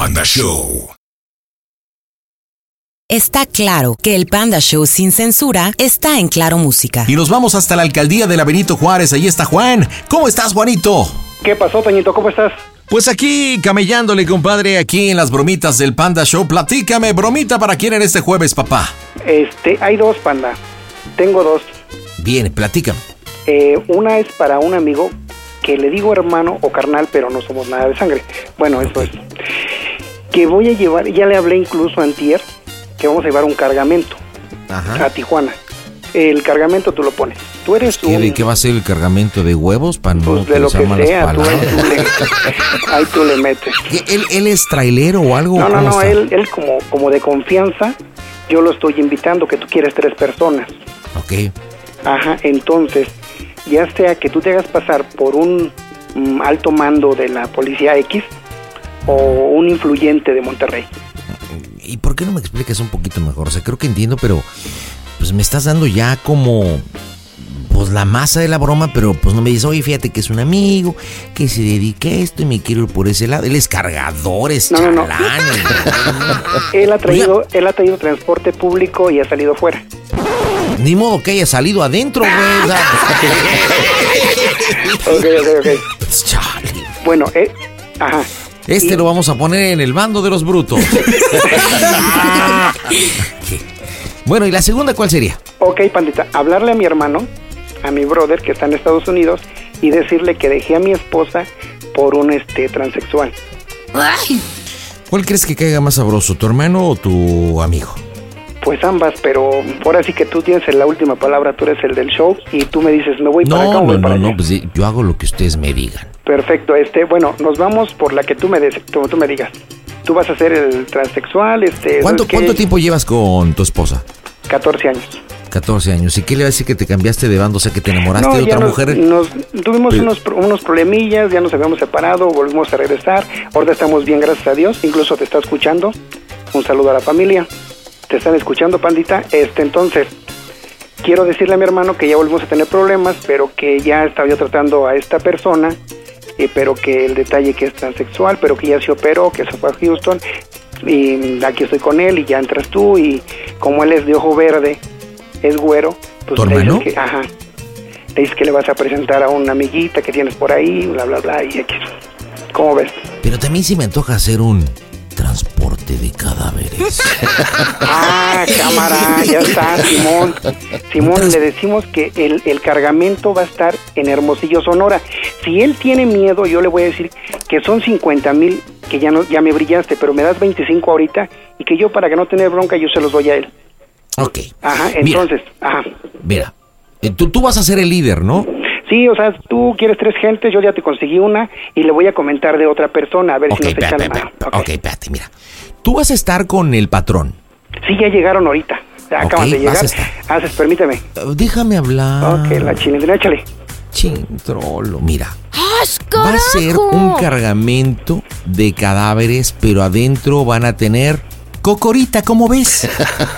Panda Show. Está claro que el Panda Show sin censura está en Claro Música. Y nos vamos hasta la alcaldía de la Benito Juárez. Ahí está Juan. ¿Cómo estás, Juanito? ¿Qué pasó, Toñito? ¿Cómo estás? Pues aquí, camellándole, compadre, aquí en las bromitas del Panda Show. Platícame, bromita para quién en este jueves, papá. Este, hay dos, panda. Tengo dos. Bien, platícame. Eh, una es para un amigo que le digo hermano o carnal, pero no somos nada de sangre. Bueno, eso es. Que voy a llevar, ya le hablé incluso a Antier, que vamos a llevar un cargamento a Tijuana. El cargamento tú lo pones. Tú eres ¿Qué, un... ¿De qué va a ser el cargamento de huevos para no Pues de lo que sea, tú, ahí tú le, ahí tú le metes. ¿Qué, ¿Él, él es trailero o algo? No, no, ¿Cómo no, está? él, él como, como de confianza, yo lo estoy invitando, que tú quieres tres personas. Ok. Ajá, entonces, ya sea que tú te hagas pasar por un mm, alto mando de la policía X o un influyente de Monterrey. ¿Y por qué no me explicas un poquito mejor? O sea, creo que entiendo, pero pues me estás dando ya como pues la masa de la broma, pero pues no me dices, oye, fíjate que es un amigo, que se dedica a esto y me quiero ir por ese lado. Él es cargador, es No, no, no. chalán. [LAUGHS] Él ha traído, él ha traído transporte público y ha salido fuera. Ni modo que haya salido adentro, güey. [LAUGHS] Ok, ok, ok. Chale. Bueno, eh, ajá. Este lo vamos a poner en el bando de los brutos. [LAUGHS] Bueno, ¿y la segunda cuál sería? Ok, pandita, hablarle a mi hermano, a mi brother que está en Estados Unidos y decirle que dejé a mi esposa por un este transexual. ¿Cuál crees que caiga más sabroso, tu hermano o tu amigo? Pues ambas, pero ahora sí que tú tienes la última palabra, tú eres el del show y tú me dices, me voy para acá No, o voy no, para no, allá. no, pues yo hago lo que ustedes me digan. Perfecto, este, bueno, nos vamos por la que tú me des, tú, tú me digas. Tú vas a ser el transexual, este, ¿Cuánto. ¿Cuánto tiempo llevas con tu esposa? 14 años. 14 años. ¿Y qué le va a decir que te cambiaste de bando? O sea, que te enamoraste de otra nos, mujer. nos- tuvimos unos, unos problemillas, ya nos habíamos separado, volvimos a regresar. Ahora estamos bien, gracias a Dios. Incluso te está escuchando. Un saludo a la familia. Te están escuchando, pandita. Este, entonces, quiero decirle a mi hermano que ya volvimos a tener problemas, pero que ya estaba yo tratando a esta persona eh, pero que el detalle que es transexual, pero que ya se operó, que se fue a Houston, y aquí estoy con él y ya entras tú, y como él es de ojo verde, es güero, pues ¿Tu le dices que, ajá, le dices que le vas a presentar a una amiguita que tienes por ahí, bla, bla, bla, y aquí. ¿Cómo ves? Pero también se me antoja hacer un transporte de cadáveres. [LAUGHS] Ah, cámara, ya está, Simón. Simón, le decimos que el, el cargamento va a estar en Hermosillo, Sonora. Si él tiene miedo, yo le voy a decir que son 50 mil, que ya, no, ya me brillaste, pero me das 25 ahorita y que yo para que no tener bronca yo se los doy a él. Ok. Ajá, Mira. entonces, ajá. Mira, eh, tú, tú vas a ser el líder, ¿no? Sí, o sea, tú quieres tres gentes, yo ya te conseguí una y le voy a comentar de otra persona a ver Ok, si nos echan mano. ok, espérate, mira. Tú vas a estar con el patrón. Sí, ya llegaron ahorita. Acaban Ok, de llegar. vas a estar. Haces, permíteme. Eh, Déjame hablar. Ok, la chilindrina, échale. Chintrolo, mira. ¡As, Va a ser un cargamento de cadáveres, pero adentro van a tener cocorita, ¿cómo ves?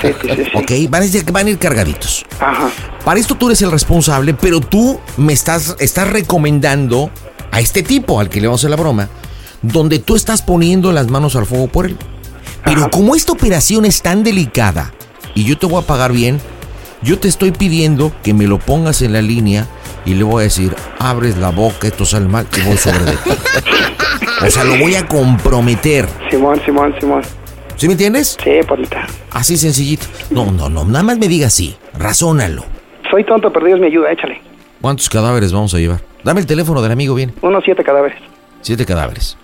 Sí, sí, sí. Ok, van a, ir- van a ir cargaditos. Ajá. Para esto tú eres el responsable, pero tú me estás, estás recomendando a este tipo al que le vamos a hacer la broma, donde tú estás poniendo las manos al fuego por él. Pero como esta operación es tan delicada y yo te voy a pagar bien, yo te estoy pidiendo que me lo pongas en la línea y le voy a decir, abres la boca, esto sale mal y voy sobre de ti. [LAUGHS] O sea, lo voy a comprometer. Simón, Simón, Simón. ¿Sí me entiendes? Sí, bonita. Así sencillito. No, no, no, nada más me diga así. Razónalo. Soy tonto, pero Dios me ayuda, échale. ¿Cuántos cadáveres vamos a llevar? Dame el teléfono del amigo, bien. Unos siete cadáveres. Siete cadáveres.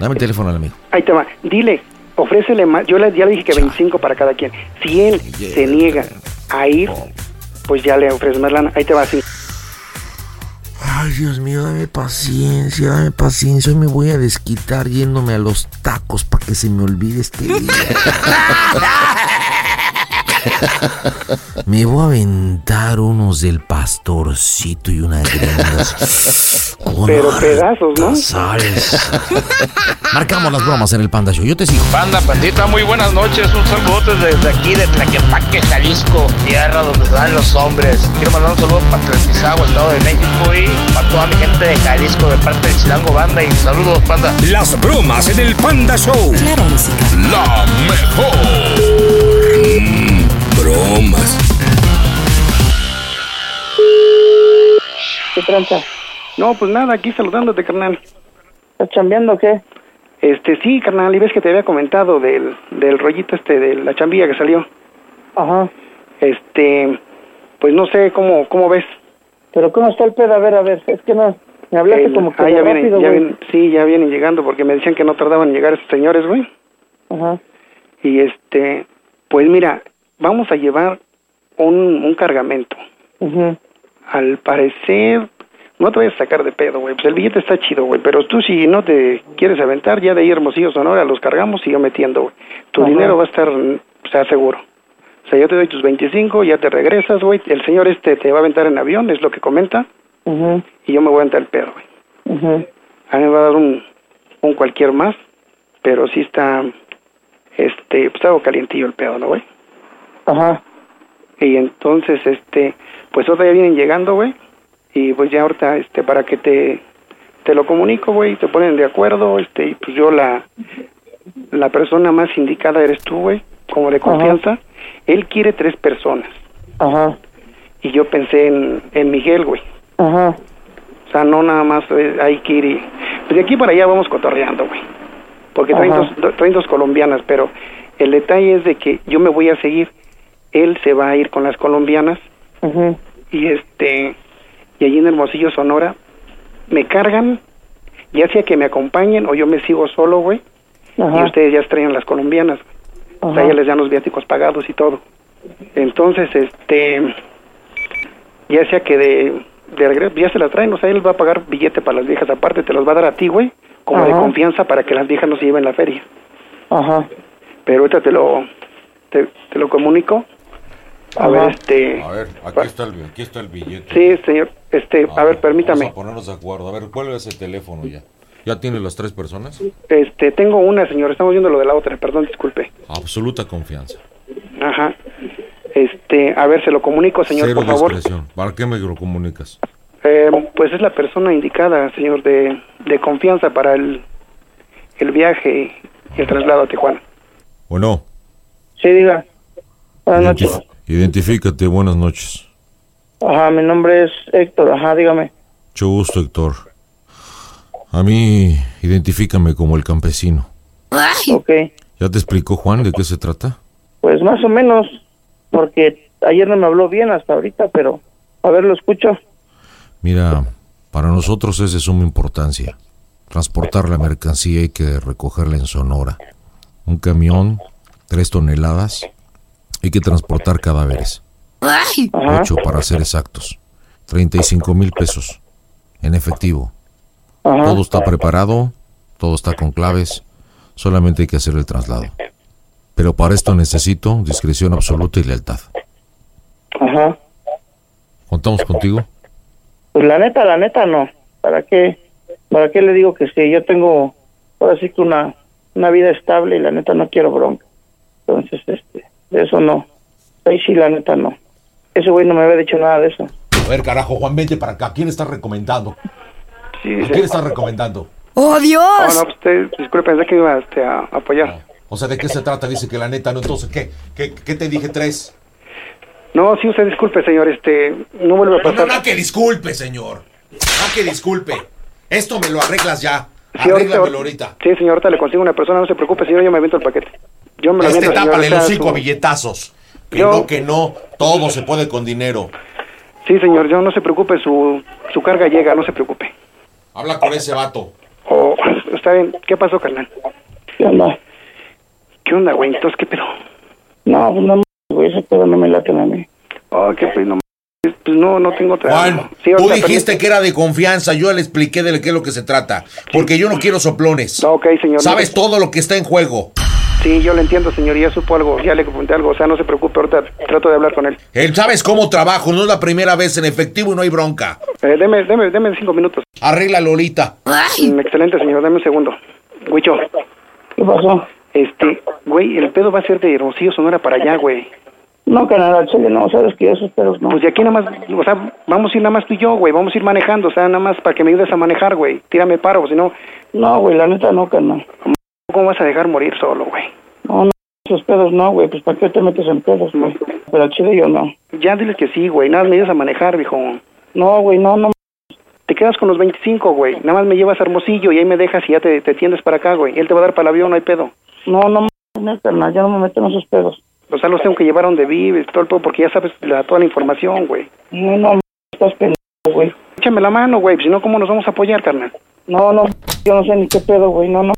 Dame el teléfono al amigo. Ahí te va. Dile, ofrécele más. Yo ya le dije que 25 para cada quien. Si él se niega a ir, pues ya le ofreces más lana. Ahí te va así. Ay, Dios mío, dame paciencia, dame paciencia. Hoy me voy a desquitar yéndome a los tacos para que se me olvide este día. [LAUGHS] [LAUGHS] Me voy a aventar unos del pastorcito y unas gringas. [LAUGHS] con Pero pedazos, ¿no? sales. [LAUGHS] Marcamos las bromas en el Panda Show. Yo te sigo. Banda, pandita, muy buenas noches. Un saludo desde aquí de Tlaquepaque, Jalisco, tierra donde se dan los hombres. Quiero mandar un saludo para Tlaquizagua, Estado de México y para toda mi gente de Jalisco de parte de Chilango Banda. Y saludos, Panda. Las bromas en el Panda Show. Claro Música. La mejor. Bromas. ¿Qué tranza? No, pues nada, aquí saludándote, carnal. ¿Estás chambeando o qué? Este, sí, carnal, y ves que te había comentado del, del rollito este, de la chambilla que salió. Ajá. Este, pues no sé, ¿cómo, cómo ves? Pero ¿cómo está el pedo? A ver, a ver, es que no... Me hablaste El- como que ah, ya vienen, rápido, ya vienen, sí, ya vienen llegando porque me decían que no tardaban en llegar estos señores, güey. Ajá. Y este, pues mira, vamos a llevar un, un cargamento. Al parecer, no te vayas a sacar de pedo, güey. Pues el billete está chido, güey. Pero tú, si no te quieres aventar, ya de ahí Hermosillo, Sonora, los cargamos y yo metiendo, güey. Tu dinero va a estar, o sea, seguro. O sea, yo te doy tus 25, ya te regresas, güey. El señor este te va a aventar en avión, es lo que comenta. Y yo me voy a aventar el pedo, güey. A mí me va a dar un, un cualquier más, pero sí está, este, pues algo calientillo el pedo, ¿no, güey? Ajá. Y entonces, este, pues ahorita ya vienen llegando, güey, y pues ya ahorita, este, para que te, te lo comunico, güey, te ponen de acuerdo, este, y pues yo la, la persona más indicada eres tú, güey, como de confianza. Él quiere tres personas, Ajá. y yo pensé en, en Miguel, güey. Ajá. O sea, no nada más eh, hay que ir y... Pues de aquí para allá vamos cotorreando, güey. Porque traen dos, do- traen dos colombianas, pero el detalle es de que yo me voy a seguir. Él se va a ir con las colombianas y este... Y allí en Hermosillo, Sonora, me cargan, ya sea que me acompañen o yo me sigo solo, güey. Y ustedes ya traen las colombianas. O sea, ya les dan los viáticos pagados y todo. Entonces, este... Ya sea que de, de regreso, ya se las traen, o sea, él va a pagar billete para las viejas aparte, te los va a dar a ti, güey, como de confianza para que las viejas no se lleven la feria. Ajá. Pero ahorita te lo, te, te lo comunico. A Ajá. ver, este... A ver, aquí está el, aquí está el billete. Sí, señor, este, a ver, permítame. Vamos a ponernos de acuerdo. A ver, ¿cuál es el teléfono ya? ¿Ya tiene las tres personas? Este, tengo una, señor, estamos viendo lo de la otra, perdón, disculpe. Absoluta confianza. Ajá. Este, a ver, se lo comunico, señor, Cero por favor. discreción. ¿Para qué me lo comunicas? Eh, pues es la persona indicada, señor, de, de confianza para el, el viaje y el traslado a Tijuana. ¿O no? Sí, diga. Buenas noches. Identif- Identifícate, buenas noches. Ajá, mi nombre es Héctor. Ajá, dígame. Mucho gusto, Héctor. A mí, identifícame como el campesino. Ok, ¿Ya te explicó Juan de qué se trata? pues más o menos, porque ayer no me habló bien hasta ahorita, pero a ver, lo escucho. Mira, para nosotros es de suma importancia. Transportar la mercancía hay que recogerla en Sonora. Un camión, tres toneladas. Hay que transportar cadáveres. Ocho para ser exactos. 35 mil pesos. En efectivo. Ajá. Todo está preparado, todo está con claves. Solamente hay que hacer el traslado. Pero para esto necesito discreción absoluta y lealtad. Ajá. ¿Contamos contigo? Pues la neta, la neta no. ¿Para qué? ¿Para qué le digo que sí? Yo tengo ahora sí que una, una vida estable y la neta no quiero bronca. Entonces, este, de eso no. Ahí sí, la neta no. Ese güey no me había dicho nada de eso. A ver, carajo, Juan, vente para acá. ¿Quién está recomendando? Sí, ¿A quién está recomendando? ¡Oh, Dios! No, no, pues usted, disculpe, pensé que iba este, a apoyar. O sea, ¿de qué se trata? Dice que la neta no. Entonces, ¿qué? ¿Qué, qué te dije tres? No, sí, usted disculpe, señor, este, no vuelve a No, no, pasar. no, que disculpe, señor. No, que disculpe. Esto me lo arreglas ya. Sí, Arréglamelo ahorita. Sí, señor, ahorita le consigo una persona, no se preocupe, señor, yo me aviento el paquete. Yo me lo Este tápale el hocico a billetazos. Que Yo- no, que no. Todo se puede con dinero. Sí, señor, yo no se preocupe, su, su carga llega, no se preocupe. Habla con ese vato. Oh, está bien, ¿qué pasó, carnal? ¿Qué onda? ¿Qué onda, güey? Entonces, ¿qué pedo? No, pues no, güey, ese pedo no me late a mí. Oh, qué pedo, pues no, no tengo otra. Juan, Sí, tú dijiste que era de confianza. Yo le expliqué de qué es lo que se trata. Porque yo no quiero soplones. Ok, señor. Sabes todo lo que está en juego. Sí, yo le entiendo, señor, ya supo algo, ya le comenté algo, o sea, no se preocupe, ahorita trato de hablar con él. Él sabes cómo trabajo. No es la primera vez en efectivo y no hay bronca. Eh, deme, deme, deme cinco minutos. Arregla Lolita. Mm, Excelente, señor, dame un segundo. Huicho. ¿Qué pasó? Este, güey, el pedo va a ser de Rocío Sonora para allá, güey. No, canal, al chile, no, sabes que esos pedos no. Pues de aquí nada más, o sea, vamos a ir nada más tú y yo, güey, vamos a ir manejando, o sea, nada más para que me ayudes a manejar, güey. Tírame paro, si no, No, güey, la neta no, canal. ¿Cómo vas a dejar morir solo, güey? No, no, esos pedos no, güey, pues ¿para qué te metes en pedos, güey? Pero al chile yo no. Ya diles que sí, güey, nada más me ayudas a manejar, viejo. No, güey, no, no. Te quedas con los 25, güey, nada más me llevas a Hermosillo y ahí me dejas y ya te, te tiendes para acá, güey. Él te va a dar para el avión, no hay pedo. No, no, no, carnal, ya no me meto en esos pedos. O sea, los tengo que llevar a donde vives, todo el pedo, porque ya sabes la, toda la información, güey. No, no, estás pendejo, güey. Échame la mano, güey, si no, ¿cómo nos vamos a apoyar, carnal? No, no, yo no sé ni qué pedo, güey, no, no.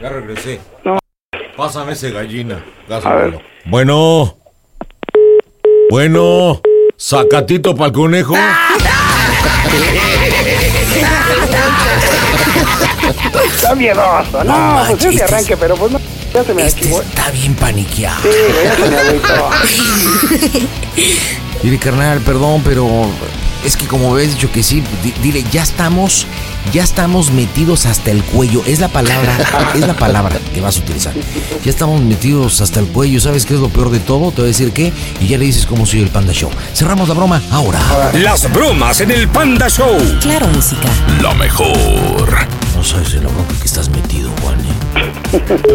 Ya regresé. No. Pásame ese gallina. A ver. Bueno. Bueno. Sacatito para el conejo. Está miedoso, no, No pues es de manches, arranque, pero pues no, ya se me Este activó. está bien paniqueado. Sí, ya se me agüitó. [LAUGHS] Mire, carnal, perdón, pero es que como habías dicho que sí, di- dile, ya estamos, ya estamos metidos hasta el cuello. Es la palabra, [LAUGHS] es la palabra que vas a utilizar. Ya estamos metidos hasta el cuello. ¿Sabes qué es lo peor de todo? Te voy a decir qué y ya le dices cómo soy el Panda Show. Cerramos la broma ahora. Las bromas en el Panda Show. Claro, música. La mejor. No sabes en la bronca que estás metido, Juan. ¿eh?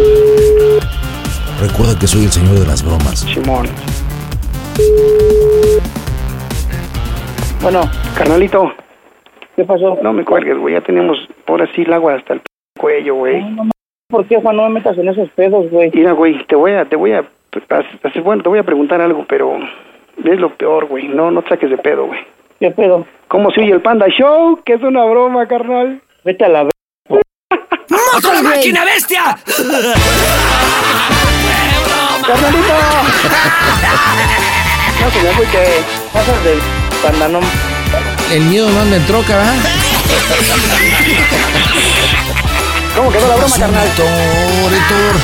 Recuerda que soy el señor de las bromas. Simón. Bueno, Carnalito, ¿qué pasó? no me cuelgues, güey, ya tenemos ahora sí el agua hasta el p- cuello, güey. ¿Por qué, Juan, no me metas en esos pedos, güey? Mira, güey, te voy a, te voy a, bueno, te voy a preguntar algo, pero es lo peor, güey, no, no te saques de pedo, güey. ¿Qué pedo? ¿Cómo se oye el Panda Show? Que es una broma, carnal. Vete a la. ¡Mocos, güey! bestia! ¡Carnalito! [LAUGHS] No se me agüite. Pasas del pandanón. El miedo no anda en troca, ¿verdad? ¿Cómo quedó la broma, carnal? Héctor, Héctor.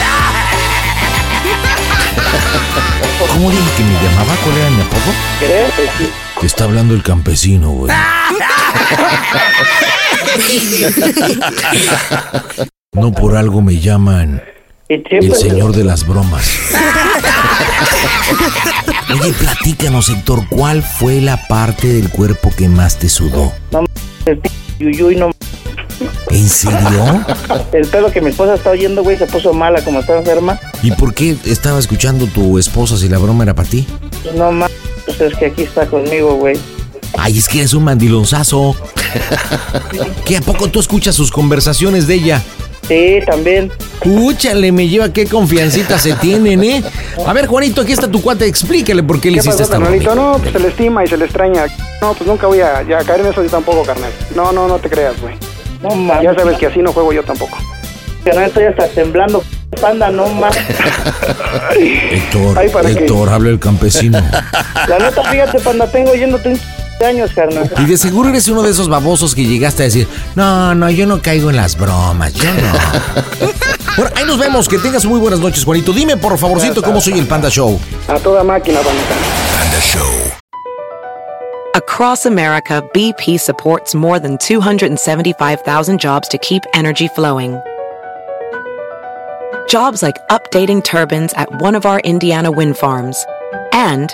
¿Cómo dije que me llamaba? ¿Cuál era mi apodo? Te está hablando el campesino, güey. [LAUGHS] No por algo me llaman el señor de las bromas. [LAUGHS] Oye, platícanos, Héctor, ¿cuál fue la parte del cuerpo que más te sudó? No, el yuyuy no. ¿En serio? El pedo que mi esposa está oyendo, güey, se puso mala como está enferma. ¿Y por qué estaba escuchando tu esposa si la broma era para ti? No más, pues es que aquí está conmigo, güey. Ay, es que eres un mandilonzazo. [LAUGHS] ¿Qué a poco tú escuchas sus conversaciones de ella? Sí, también. Escúchale, me lleva qué confiancita se tienen, ¿eh? [LAUGHS] A ver, Juanito, aquí está tu cuate, explícale por qué le ¿Qué hiciste pasó, esta carnalito? No, pues se le estima y se le extraña. No, pues nunca voy a, ya a caer en eso yo tampoco, carnal. No, no, no te creas, güey. No mames. Ya sabes que así no juego yo tampoco. Carnal, estoy hasta temblando. Panda, no más. Héctor, [LAUGHS] Ay, ¿para qué? Héctor, habla el campesino. [LAUGHS] La neta, fíjate, panda, tengo yéndote un años, carnal. Y de seguro eres uno de esos babosos que llegaste a decir, no, no, yo no caigo en las bromas, yo no. [LAUGHS] Bueno, ahí nos vemos, que tengas muy buenas noches, Juanito. Dime, por favorcito, cómo soy el Panda Show. A toda máquina, bandita. Panda Show. Across America, BP supports more than 275,000 jobs to keep energy flowing. Jobs like updating turbines at one of our Indiana wind farms and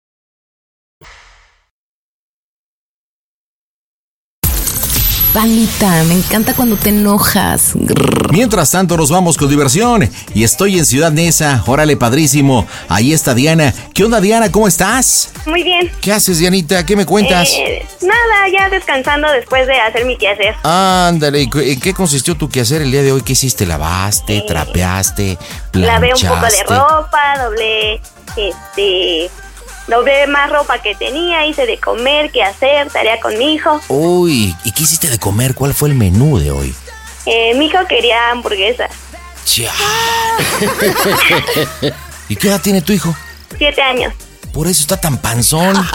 Pandita, me encanta cuando te enojas. Mientras tanto, nos vamos con diversión. Y estoy en Ciudad Neza. Órale, padrísimo. Ahí está Diana. ¿Qué onda, Diana? ¿Cómo estás? Muy bien. ¿Qué haces, Dianita? ¿Qué me cuentas? Eh, nada, ya descansando después de hacer mi quehacer. Ándale, ¿y cu- ¿en qué consistió tu quehacer el día de hoy? ¿Qué hiciste? ¿Lavaste? ¿Trapeaste? Lavé un poco de planchaste? ropa, doblé, este, doblé más ropa que tenía, hice de comer, qué hacer, tarea con mi hijo. Uy, ¿y qué hiciste de comer? ¿Cuál fue el menú de hoy? Eh, mi hijo quería hamburguesas, Chia. [LAUGHS] ¿Y qué edad tiene tu hijo? siete años. Por eso está tan panzón. [LAUGHS]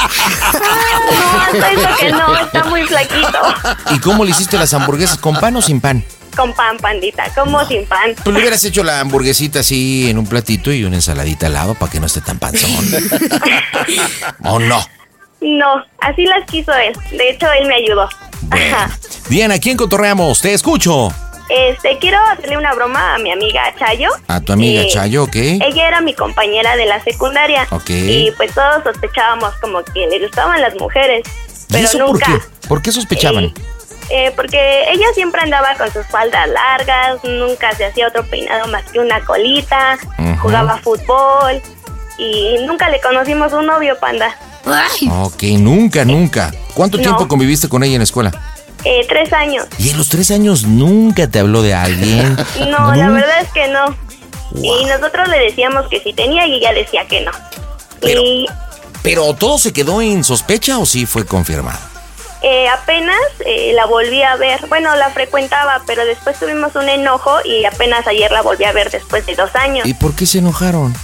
No, hasta eso que no, está muy flaquito. ¿Y cómo le hiciste las hamburguesas? ¿Con pan o sin pan? Con pan, pandita, como sin pan. Pues le hubieras hecho la hamburguesita así en un platito y una ensaladita al lado para que no esté tan panzón. [LAUGHS] ¿O no? No, así las quiso él. De hecho, él me ayudó. Ajá. Diana, ¿quién cotorreamos? Te escucho. Este, quiero hacerle una broma a mi amiga Chayo. A tu amiga Eh, Chayo, ¿ok? Ella era mi compañera de la secundaria. Ok. Y pues todos sospechábamos como que le gustaban las mujeres. ¿Y Pero eso nunca. por qué? ¿Por qué sospechaban? Eh, porque ella siempre andaba con sus faldas largas, nunca se hacía otro peinado más que una colita, jugaba fútbol y nunca le conocimos un novio, panda. Ok, nunca, nunca. ¿Cuánto No. tiempo conviviste con ella en la escuela? Eh, tres años. Y en los tres años nunca te habló de alguien. [LAUGHS] No, la verdad es que no. Y nosotros le decíamos que sí tenía y ella decía que no. y ¿Pero todo se quedó en sospecha o sí fue confirmado? Eh, apenas eh, la volví a ver. Bueno, la frecuentaba, pero después tuvimos un enojo y apenas ayer la volví a ver después de dos años. ¿Y por qué se enojaron?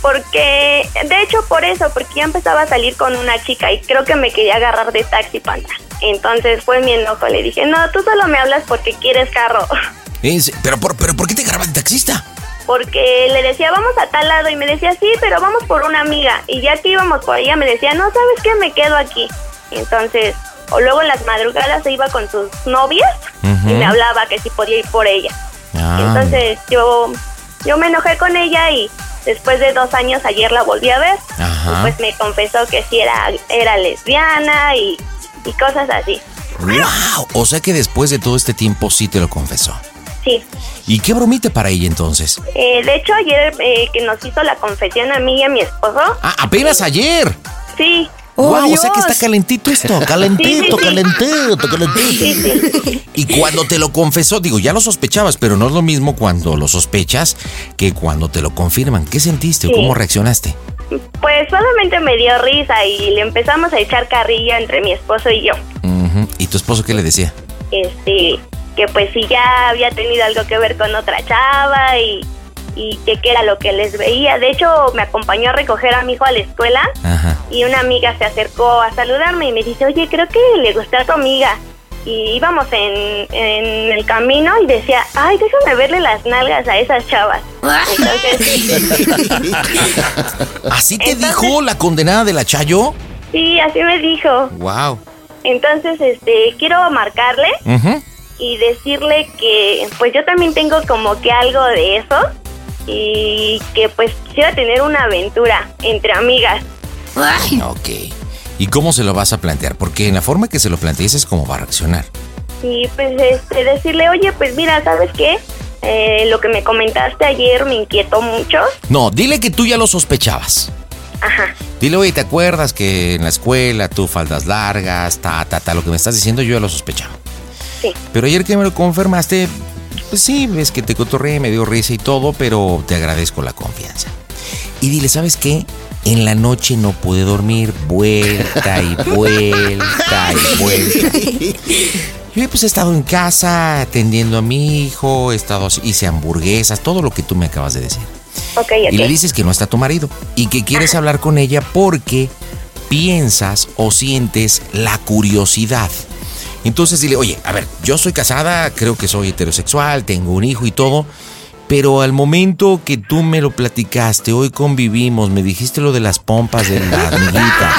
Porque, de hecho, por eso, porque ya empezaba a salir con una chica y creo que me quería agarrar de taxi, panda. Entonces fue mi enojo. Le dije, no, tú solo me hablas porque quieres carro. [LAUGHS] Es- ¿Pero por, pero por qué te grabas de taxista? Porque le decía, vamos a tal lado. Y me decía, sí, pero vamos por una amiga. Y ya que íbamos por ella, me decía, no, ¿sabes qué? Me quedo aquí. Entonces, o luego en las madrugadas se iba con sus novias y me hablaba que si podía ir por ella. Ah. Entonces yo, yo me enojé con ella y después de dos años ayer la volví a ver. Ajá. Y pues me confesó que sí era, era lesbiana y, y cosas así. ¡Wow! O sea que después de todo este tiempo sí te lo confesó. Sí. ¿Y qué bromita para ella entonces? Eh, de hecho, ayer eh, que nos hizo la confesión a mí y a mi esposo. ¡Ah, apenas ayer! Sí, wow, o sea que está calentito esto, calentito, calentito, calentito. Y cuando te lo confesó, digo, ya lo sospechabas, pero no es lo mismo cuando lo sospechas que cuando te lo confirman. ¿Qué sentiste o cómo reaccionaste? Pues solamente me dio risa y le empezamos a echar carrilla entre mi esposo y yo. ¿Y tu esposo qué le decía? Este, que pues si ya había tenido algo que ver con otra chava y, y que qué era lo que les veía. De hecho, me acompañó a recoger a mi hijo a la escuela y una amiga se acercó a saludarme y me dice, oye, creo que le gustó a tu amiga. Y íbamos en, en el camino y decía, ay, déjame verle las nalgas a esas chavas. Entonces, [LAUGHS] [LAUGHS] ¿Así te dijo la condenada de la Chayo? sí, así me dijo. Wow. Entonces, este, quiero marcarle y decirle que pues yo también tengo como que algo de eso y que pues quisiera tener una aventura entre amigas. Ok. ¿Y cómo se lo vas a plantear? Porque en la forma que se lo plantees es como va a reaccionar. Y pues este, decirle, oye, pues mira, ¿sabes qué? Eh, lo que me comentaste ayer me inquietó mucho. No, dile que tú ya lo sospechabas. Ajá. Dile, oye, ¿te acuerdas que en la escuela tú faldas largas, ta, ta, ta? Lo que me estás diciendo yo ya lo sospechaba. Sí. Pero ayer que me lo confirmaste, pues sí, ves que te cotorreé, me dio risa y todo, pero te agradezco la confianza. Y dile, ¿sabes qué? En la noche no pude dormir, vuelta y [LAUGHS] vuelta y vuelta. Yo pues he estado en casa atendiendo a mi hijo, he estado, hice hamburguesas, todo lo que tú me acabas de decir. Y le dices que no está tu marido y que quieres hablar con ella porque piensas o sientes la curiosidad. Entonces dile, oye, a ver, yo soy casada, creo que soy heterosexual, tengo un hijo y todo, pero al momento que tú me lo platicaste, hoy convivimos, me dijiste lo de las pompas de la amiguita.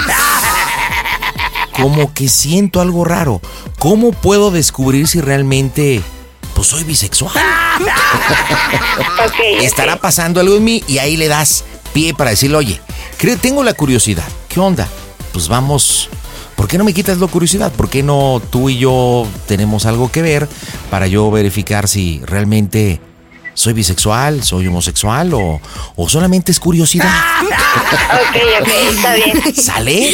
Como que siento algo raro. ¿Cómo puedo descubrir si realmente pues soy bisexual? Estará pasando algo en mí y ahí le das pie para decirle, oye, creo, tengo la curiosidad. ¿Qué onda? Pues vamos. ¿Por qué no me quitas la curiosidad? ¿Por qué no tú y yo tenemos algo que ver para yo verificar si realmente soy bisexual, soy homosexual o, o solamente es curiosidad? [LAUGHS] Ok, ok, está bien. ¿Sale?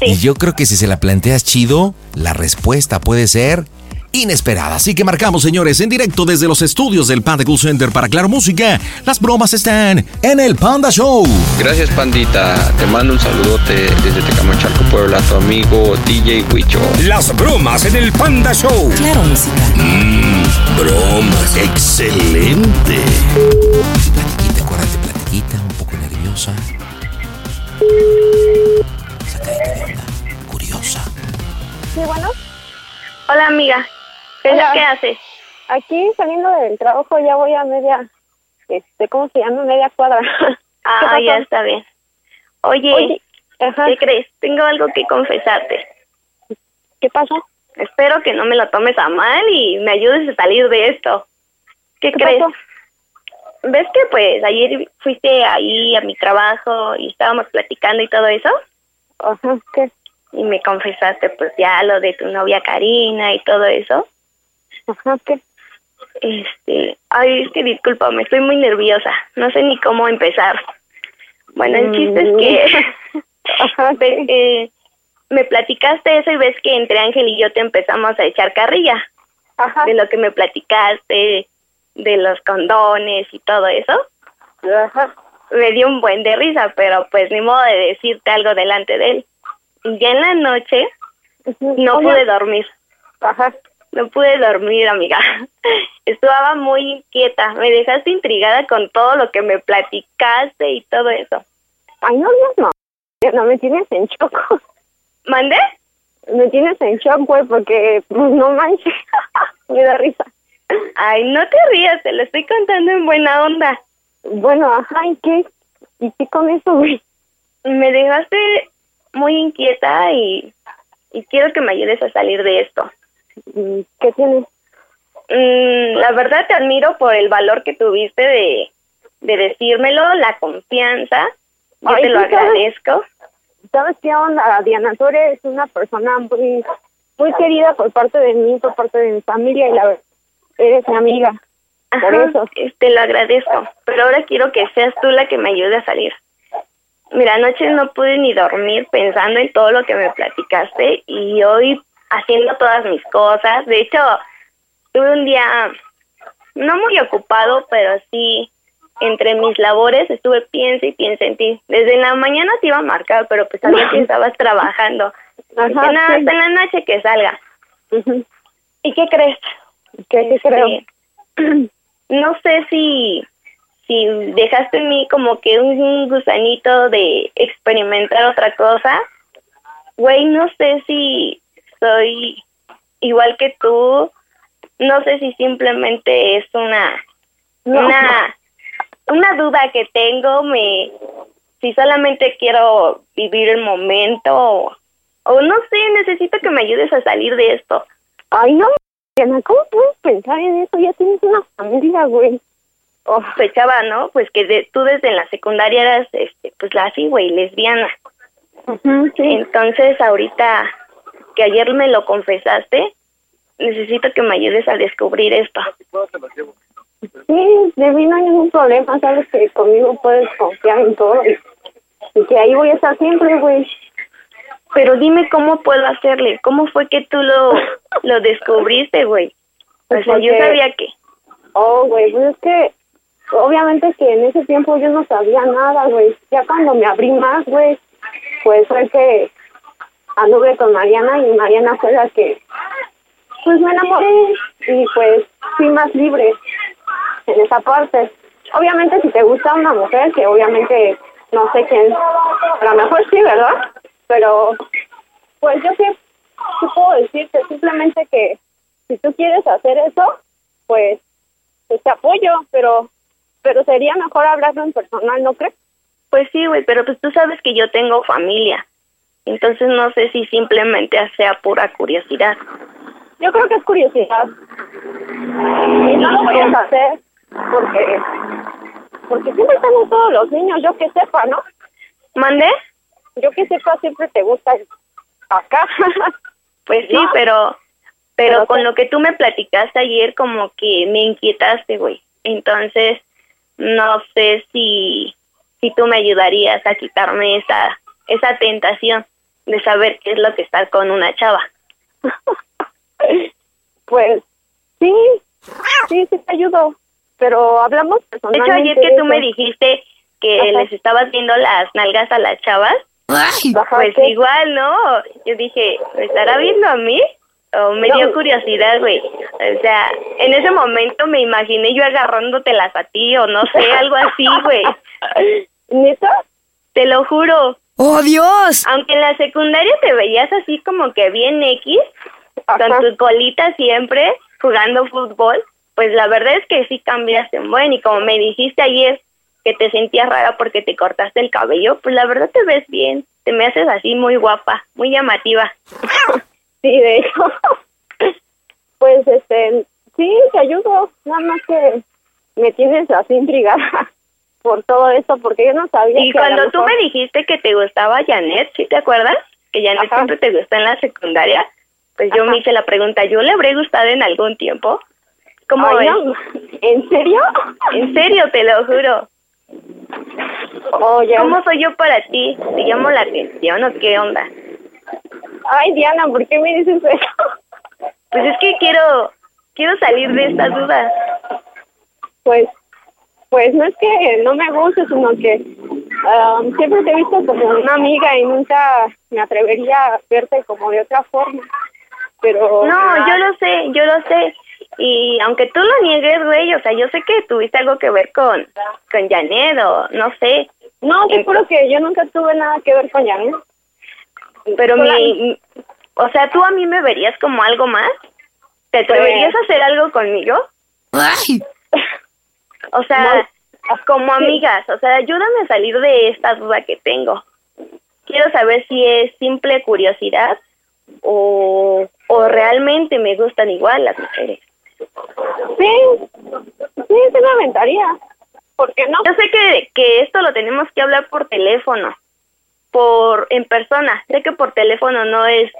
Y yo creo que si se la planteas chido, la respuesta puede ser inesperada. Así que marcamos, señores, en directo desde los estudios del Panda Cool Center para Claro Música. Las bromas están en el Panda Show. Gracias, pandita. Te mando un saludote desde Tecamachalco, Puebla, tu amigo DJ Huicho. Las bromas en el Panda Show. Claro, música. Mmm, bromas. Excelente. Platiquita, acuérdate, platiquita, un poco nerviosa. Sacadita de onda, curiosa. Sí, bueno. Hola, amiga. ¿Qué Hola. que haces? Aquí saliendo del trabajo ya voy a media, este, ¿cómo se llama? Media cuadra. [LAUGHS] Ah, ya está bien. Oye, Oye, ajá. ¿qué crees? Tengo algo que confesarte. ¿Qué pasó? Espero que no me lo tomes a mal y me ayudes a salir de esto. ¿Qué, ¿Qué crees? pasó? ¿Ves que pues ayer fuiste ahí a mi trabajo y estábamos platicando y todo eso? Ajá, ¿qué? Y me confesaste pues ya lo de tu novia Karina y todo eso. Ajá, ¿qué? Este, ay, es que discúlpame, estoy muy nerviosa. No sé ni cómo empezar. Bueno, el chiste es que [LAUGHS] [LAUGHS] ves que me platicaste eso y ves que entre Ángel y yo te empezamos a echar carrilla. De lo que me platicaste, de los condones y todo eso. Me dio un buen de risa, pero pues ni modo de decirte algo delante de él. Y ya en la noche no Oye. pude dormir. No pude dormir, amiga. [LAUGHS] Estaba muy inquieta. Me dejaste intrigada con todo lo que me platicaste y todo eso. Ay, no, Dios, no. No, me tienes en shock. [LAUGHS] ¿Mande? Me tienes en shock, güey, porque, pues, no manches. [LAUGHS] me da risa. Ay, no te rías, te lo estoy contando en buena onda. Bueno, ajá, ¿y qué? ¿Y qué con eso, güey? Me dejaste muy inquieta y, y quiero que me ayudes a salir de esto. Mm, ¿Qué tienes? Mm, la verdad te admiro por el valor que tuviste de, de decírmelo, la confianza. Yo Ay, te lo sí, ¿sabes? agradezco. ¿Sabes qué onda, Diana? Tú eres una persona muy, muy querida por parte de mí, por parte de mi familia, y la verdad, eres mi amiga. Por eso. Te lo agradezco. Pero ahora quiero que seas tú la que me ayude a salir. Mira, anoche no pude ni dormir pensando en todo lo que me platicaste y hoy haciendo todas mis cosas. De hecho, tuve un día no muy ocupado, pero sí entre mis labores estuve piensa y piensa en ti. Desde la mañana te iba a marcar, pero pues sabía que [LAUGHS] estabas trabajando. Ajá, Dije, "No, sí. hasta en la noche que salga. ¿Y qué crees? ¿Qué, qué creo? [CLEARS THROAT] no sé si si dejaste en mí como que un gusanito de experimentar otra cosa. Güey, no sé si soy igual que tú. No sé si simplemente es una No. una una duda que tengo, me si solamente quiero vivir el momento o, o no sé, necesito que me ayudes a salir de esto. Ay, no, Diana, ¿cómo puedes pensar en eso? Ya tienes una familia, güey. Oh, sospechaba, ¿no? Pues que de- tú desde la secundaria eras, este, pues la así, güey, lesbiana. Entonces, ahorita que ayer me lo confesaste, necesito que me ayudes a descubrir esto. Sí, de mí no hay ningún problema, sabes que conmigo puedes confiar en todo y, y que ahí voy a estar siempre, güey. Pero dime cómo puedo hacerle, cómo fue que tú lo, lo descubriste, güey. O sea, yo sabía que... Oh, güey, pues es que obviamente que en ese tiempo yo no sabía nada, güey. Ya cuando me abrí más, güey, pues fue que anduve con Mariana y Mariana fue la que, pues me enamoré y pues fui más libre en esa parte. Obviamente si te gusta una mujer, que obviamente no sé quién, a lo mejor sí, ¿verdad? Pero pues yo sí, sí puedo decirte simplemente que si tú quieres hacer eso, pues pues te apoyo, pero pero sería mejor hablarlo en personal, ¿no crees? Pues sí, güey, pero pues tú sabes que yo tengo familia. Entonces no sé si simplemente sea pura curiosidad. Yo creo que es curiosidad. Y no lo vayas a hacer porque porque siempre estamos todos los niños, yo que sepa, ¿no? ¿Mandé? Yo que sepa siempre te gusta acá. [LAUGHS] Pues sí, ¿No? pero pero Pero con lo que tú me platicaste ayer como que me inquietaste, güey. Entonces, no sé si si tú me ayudarías a quitarme esa esa tentación de saber qué es lo que estar con una chava. [LAUGHS] Pues sí, sí, sí te ayudo, pero hablamos De hecho, personalmente. ayer que tú me eso. dijiste que Ajá. les estabas viendo las nalgas a las chavas, Ajá, pues ¿qué? igual, ¿no? Yo dije, ¿me estará viendo a mí? O me No. dio curiosidad, güey. O sea, en ese momento me imaginé yo agarrándotelas a ti o no sé, algo así, güey. [LAUGHS] ¿Neta? Te lo juro. ¡Oh, Dios! Aunque en la secundaria te veías así como que bien X, con tu colita siempre, jugando fútbol, pues la verdad es que sí cambiaste un buen. Y como me dijiste ayer que te sentías rara porque te cortaste el cabello, pues la verdad te ves bien. Te me haces así muy guapa, muy llamativa. [LAUGHS] Sí, de hecho. [LAUGHS] Pues, este, sí, te ayudo. Nada más que me tienes así intrigada por todo esto, porque yo no sabía Y que cuando tú me dijiste que te gustaba Janet, ¿sí te acuerdas? Que Janet Ajá. siempre te gustó en la secundaria. Pues yo me hice la pregunta, ¿yo le habré gustado en algún tiempo? ¿Cómo Ay, no. ¿En serio? En serio, te lo juro. Oye. ¿Cómo soy yo para ti? ¿Te llamo la atención o qué onda? Ay, Diana, ¿por qué me dices eso? Pues es que quiero quiero salir de esta duda. Pues, pues no es que no me guste, sino que um, siempre te he visto como una amiga y nunca me atrevería a verte como de otra forma. Pero No, yo lo sé, yo lo sé. Y aunque tú lo niegues, güey, o sea, yo sé que tuviste algo que ver con, con Janet o no sé. No, te juro que yo nunca tuve nada que ver con Janet. Pero mi, o sea, ¿tú a mí me verías como algo más? ¿Te atreverías Pues- a hacer algo conmigo? O sea, como amigas, o sea, ayúdame a salir de esta duda que tengo. Quiero saber si es simple curiosidad o, o realmente me gustan igual las mujeres. Sí, sí, sí me aventaría. ¿Por qué no? Yo sé que, que esto lo tenemos que hablar por teléfono, por en persona. Sé que por teléfono no es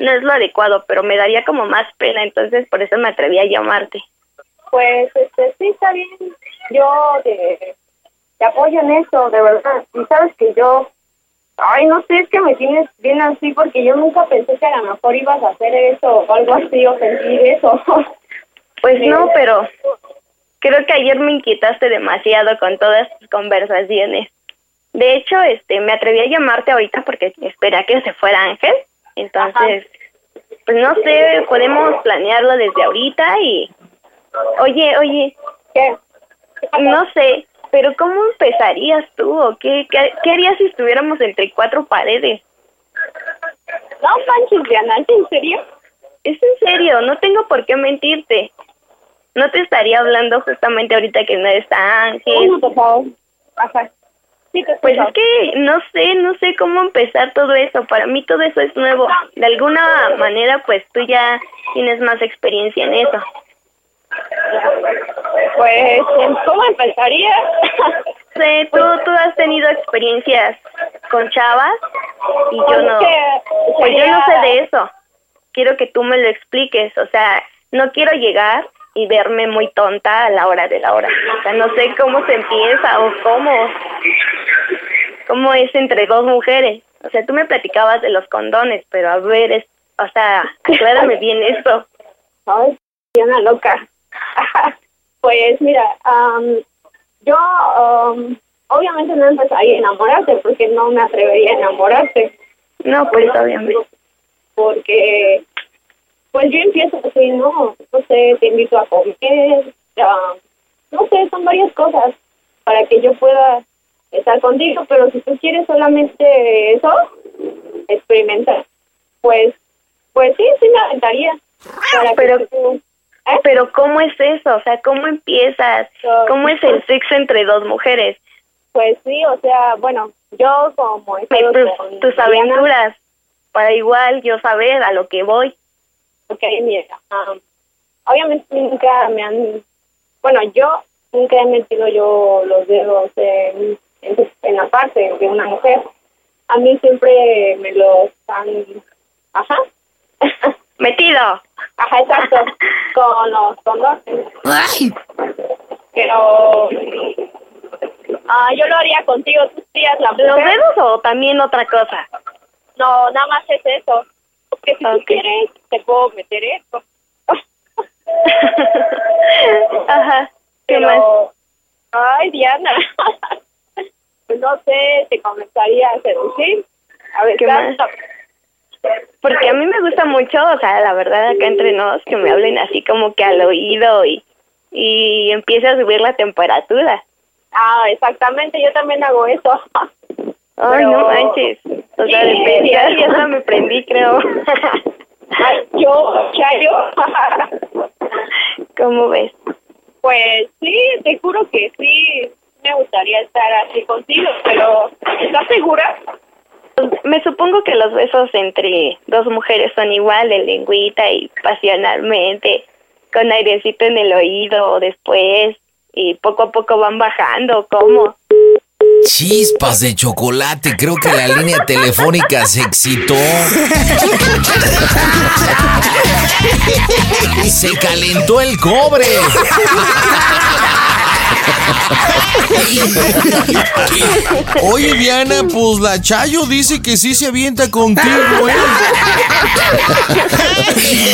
no es lo adecuado, pero me daría como más pena, entonces por eso me atreví a llamarte. Pues, este, sí, está bien. Yo te, te apoyo en eso, de verdad. Y sabes que yo, ay, no sé, es que me tienes bien así porque yo nunca pensé que a lo mejor ibas a hacer eso o algo así o sentir eso. [LAUGHS] Pues no, pero creo que ayer me inquietaste demasiado con todas tus conversaciones. De hecho, este, me atreví a llamarte ahorita porque esperé a que se fuera Ángel. Entonces, pues no sé, podemos planearlo desde ahorita y... Oye, oye. ¿Qué? No sé, pero ¿cómo empezarías tú o qué, qué, qué harías si estuviéramos entre cuatro paredes? No manches, Diana, ¿es en serio? Es en serio, no tengo por qué mentirte. No te estaría hablando justamente ahorita que no está Ángel. No, por favor. Ajá. Sí, Pues es que no sé, no sé cómo empezar todo eso. Para mí todo eso es nuevo. De alguna manera, pues tú ya tienes más experiencia en eso. Pues, ¿cómo empezaría? [LAUGHS] sé, tú, tú has tenido experiencias con chavas y yo no. Pues yo no sé de eso. Quiero que tú me lo expliques. O sea, no quiero llegar y verme muy tonta a la hora de la hora. O sea, no sé cómo se empieza o cómo, cómo es entre dos mujeres. O sea, tú me platicabas de los condones, pero a ver, es, o sea, aclárame bien esto. Ay, Diana loca. [LAUGHS] pues mira, am, yo am, obviamente no empezaría a enamorarte porque no me atrevería a enamorarte. No, pues obviamente. Porque, pues yo empiezo así, ¿no? No sé, te invito a comer, no sé, son varias cosas para que yo pueda estar contigo, pero si tú quieres solamente eso, experimentar, pues, pues sí, sí me aventaría. Para que Pero, tú- pero ¿cómo es eso? O sea, ¿cómo empiezas? ¿Cómo es el sexo entre dos mujeres? Pues sí, o sea, bueno, yo como Me- estado tus, con tus Mariana- aventuras, para igual yo saber a lo que voy. Ok, mira, am, obviamente nunca me han, bueno, yo nunca he metido yo los dedos en, en, en la parte de una mujer. A mí siempre me los han, ajá, [LAUGHS] Metido. Ajá, exacto, con los condones. Pero ah, yo lo haría contigo, tú serías la mujer. ¿Los dedos o también otra cosa? No, nada más es eso. Porque si tú quieres, te puedo meter esto. [LAUGHS] Ajá. ¿Qué Pero, ay, Diana, pues [LAUGHS] no sé, te comenzaría a seducir. A ver, ¿Qué más? Porque a mí me gusta mucho, o sea, la verdad acá entre nos, que me hablen así como que al oído y, y empiece a subir la temperatura. Ah, exactamente, yo también hago eso. Ay, Pero- no manches. O sea, de Sí, pensar sí. ya me prendí, creo. Ay, yo, Chayo. ¿Cómo ves? Pues sí, te juro que sí, me gustaría estar así contigo, pero ¿estás segura? Me supongo que los besos entre dos mujeres son igual, lengüita y pasionalmente, con airecito en el oído después, y poco a poco van bajando, ¿cómo? Chispas de chocolate, creo que la línea telefónica se excitó. Se calentó el cobre. [LAUGHS] Oye, Diana, pues la Chayo dice que sí se avienta contigo, ¿eh? [LAUGHS] Mi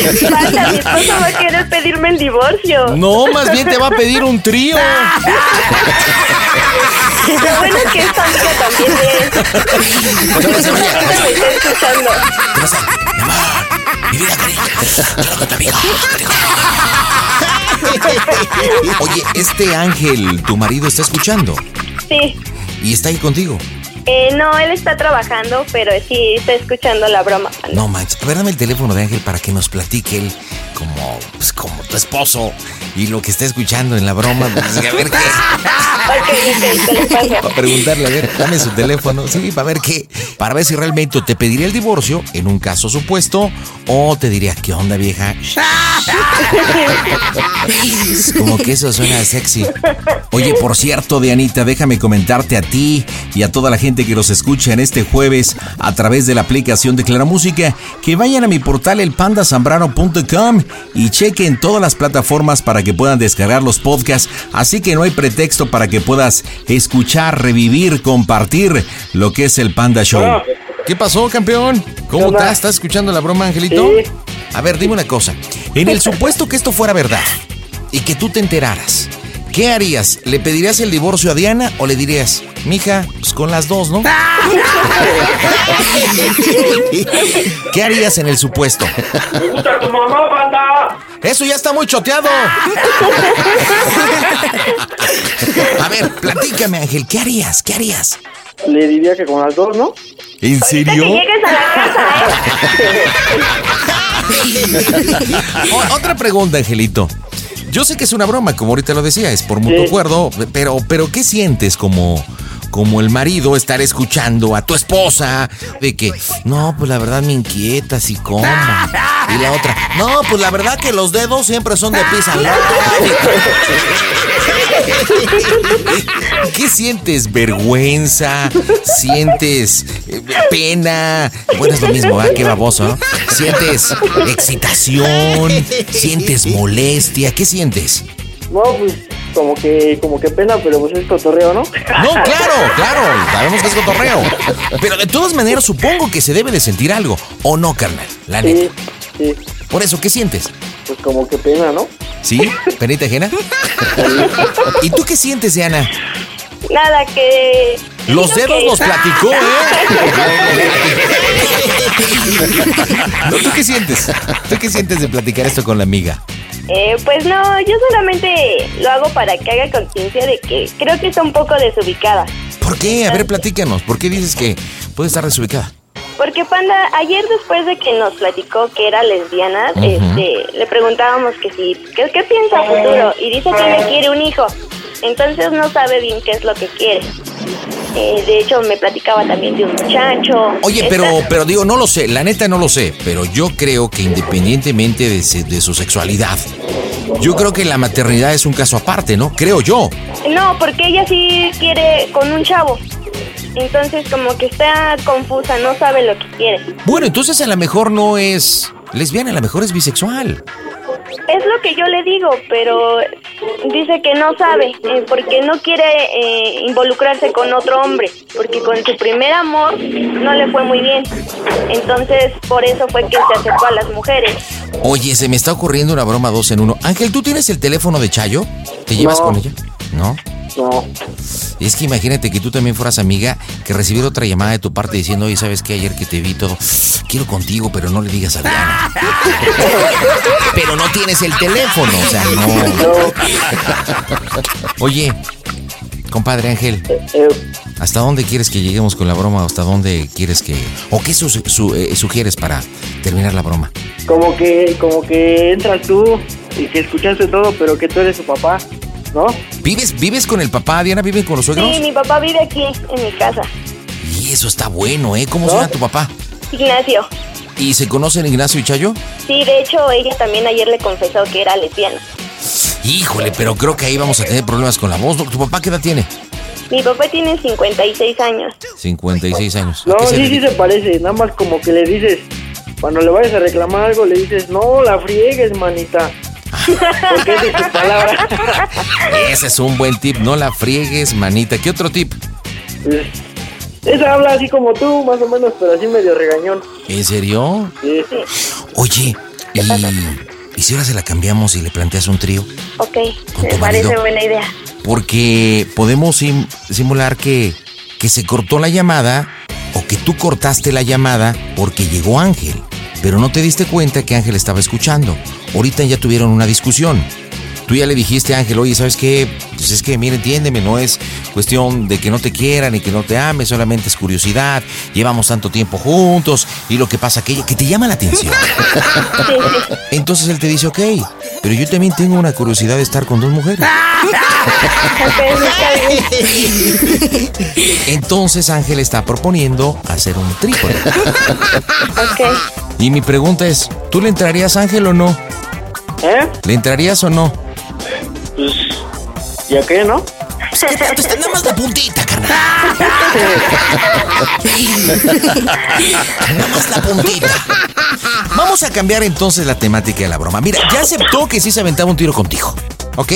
esposo va a querer pedirme el divorcio. No, más bien te va a pedir un trío. [LAUGHS] Lo bueno es que es amiga también escuchando. [LAUGHS] Oye, este Ángel, tu marido está escuchando Sí. y está ahí contigo. Eh, no, él está trabajando, pero sí está escuchando la broma. No manches, a ver, dame el teléfono de Ángel para que nos platique él como, pues, como tu esposo y lo que está escuchando en la broma. pues, a ver qué. [LAUGHS] Para preguntarle, a ver, dame su teléfono. Sí, para ver qué. Para ver si realmente te pediría el divorcio en un caso supuesto o te diría, ¿qué onda, vieja? Como que eso suena sexy. Oye, por cierto, Dianita, déjame comentarte a ti y a toda la gente que los escucha en este jueves a través de la aplicación de Clara Música que vayan a mi portal elpandasambrano.com y chequen todas las plataformas para para que puedan descargar los podcasts, así que no hay pretexto para que puedas escuchar, revivir, compartir lo que es el Panda Show. ¿Qué pasó, campeón? ¿Cómo estás? ¿Estás escuchando la broma, Angelito? A ver, dime una cosa. En el supuesto que esto fuera verdad y que tú te enteraras, ¿qué harías? ¿Le pedirías el divorcio a Diana o le dirías, mija, pues con las dos, ¿no? [LAUGHS] ¿Qué harías en el supuesto? ¡Me gusta tu mamá! Eso ya está muy choteado. [LAUGHS] A ver, platícame, Ángel, ¿qué harías? ¿Qué harías? Le diría que con las dos, ¿no? ¿En serio? llegues a la casa, [LAUGHS] O- otra pregunta, Angelito. Yo sé que es una broma, como ahorita lo decía, es por mutuo acuerdo, pero, pero ¿qué sientes como, como el marido estar escuchando a tu esposa de que, no, pues la verdad me inquieta, si cómo? Y la otra, no, pues la verdad que los dedos siempre son de pizza. ¿Qué sientes? ¿Vergüenza? ¿Sientes eh, pena? Bueno, es lo mismo, ¿ah? Qué baboso, ¿no? ¿Sientes excitación? ¿Sientes molestia? ¿Qué sientes? No, pues como que, como que pena, pero pues es cotorreo, ¿no? No, claro, claro, sabemos que es cotorreo. Pero de todas maneras supongo que se debe de sentir algo, ¿o no, carnal? La neta. Sí, Por eso, ¿qué sientes? pues como que pena, ¿no? ¿Sí? ¿Penita ajena? [LAUGHS] ¿Y tú qué sientes, Diana? Nada, que... Los dedos que- nos platicó, ¿eh? [LAUGHS] [LAUGHS] ¿No, ¿Tú qué sientes? ¿Tú qué sientes de platicar esto con la amiga? Eh, pues no, yo solamente lo hago para que haga conciencia de que creo que está un poco desubicada. ¿Por qué? A ver, platícanos. ¿Por qué dices que puede estar desubicada? Porque Panda, ayer después de que nos platicó que era lesbiana, Ujú. este, le preguntábamos que si, que, ¿qué piensa a futuro? Y dice que ella quiere un hijo. Entonces no sabe bien qué es lo que quiere. Eh, de hecho, me platicaba también de un muchacho. Oye, pero, pero digo, no lo sé, la neta no lo sé, pero yo creo que independientemente de, se- de su sexualidad, yo creo que la maternidad es un caso aparte, ¿no? Creo yo. No, porque ella sí quiere con un chavo. Entonces como que está confusa, no sabe lo que quiere. Bueno, entonces a lo mejor no es lesbiana, a lo mejor es bisexual. Es lo que yo le digo, pero dice que no sabe, eh, porque no quiere eh, involucrarse con otro hombre, porque con su primer amor no le fue muy bien. Entonces, por eso fue que se acercó a las mujeres. Oye, se me está ocurriendo una broma dos en uno. Ángel, ¿tú tienes el teléfono de Chayo? ¿Te llevas No. con ella? ¿No? No. Es que imagínate que tú también fueras amiga, que recibir otra llamada de tu parte diciendo, oye, ¿sabes qué? Ayer que te vi todo, quiero contigo, pero no le digas a Diana. [LAUGHS] pero no tienes el teléfono, o sea, no. Oye, compadre Ángel, ¿hasta dónde quieres que lleguemos con la broma? ¿Hasta dónde quieres que... o qué su- su- eh, sugieres para terminar la broma? Como que, como que entras tú y que escuchaste todo, pero que tú eres su papá, ¿no? ¿Vives, ¿Vives con el papá, Diana? ¿Viven con los suegros? Sí, mi papá vive aquí, en mi casa. Y eso está bueno, ¿eh? ¿Cómo se llama tu papá? Ignacio. ¿Y se conocen Ignacio y Chayo? Sí, de hecho, ella también ayer le confesó que era lesbiana. Híjole, pero creo que ahí vamos a tener problemas con la voz. ¿no? ¿Tu papá qué edad tiene? Mi papá tiene 56 años. 56 años. ¿A No, sí, sí se parece. Nada más como que le dices, cuando le vayas a reclamar algo, le dices, no, la friegues, manita. Porque esa es su palabra. Ese es un buen tip. No la friegues, manita. ¿Qué otro tip? Esa habla así como tú, más o menos, pero así medio regañón. ¿En serio? Sí. Oye, ¿y, ¿y si ahora se la cambiamos y le planteas un trío? Ok, Con me tu parece marido. buena idea. Porque podemos sim- simular que, que se cortó la llamada o que tú cortaste la llamada porque llegó Ángel. Pero no te diste cuenta que Ángel estaba escuchando. Ahorita ya tuvieron una discusión. Tú ya le dijiste a Ángel, oye, ¿sabes qué? Pues es que, mira, entiéndeme, no es cuestión de que no te quieran y que no te ame, solamente es curiosidad. Llevamos tanto tiempo juntos y lo que pasa que, que te llama la atención. [LAUGHS] Entonces él te dice, ok, pero yo también tengo una curiosidad de estar con dos mujeres. [LAUGHS] Entonces Ángel está proponiendo hacer un trípode. Y mi pregunta es, ¿tú le entrarías Ángel o no? ¿Eh? ¿Le entrarías o no? Pues, ¿ya qué, no? Nada más la puntita, carnal. [LAUGHS] Nada más la puntita. Vamos a cambiar entonces la temática de la broma. Mira, ya aceptó que sí se aventaba un tiro contigo. ¿Ok?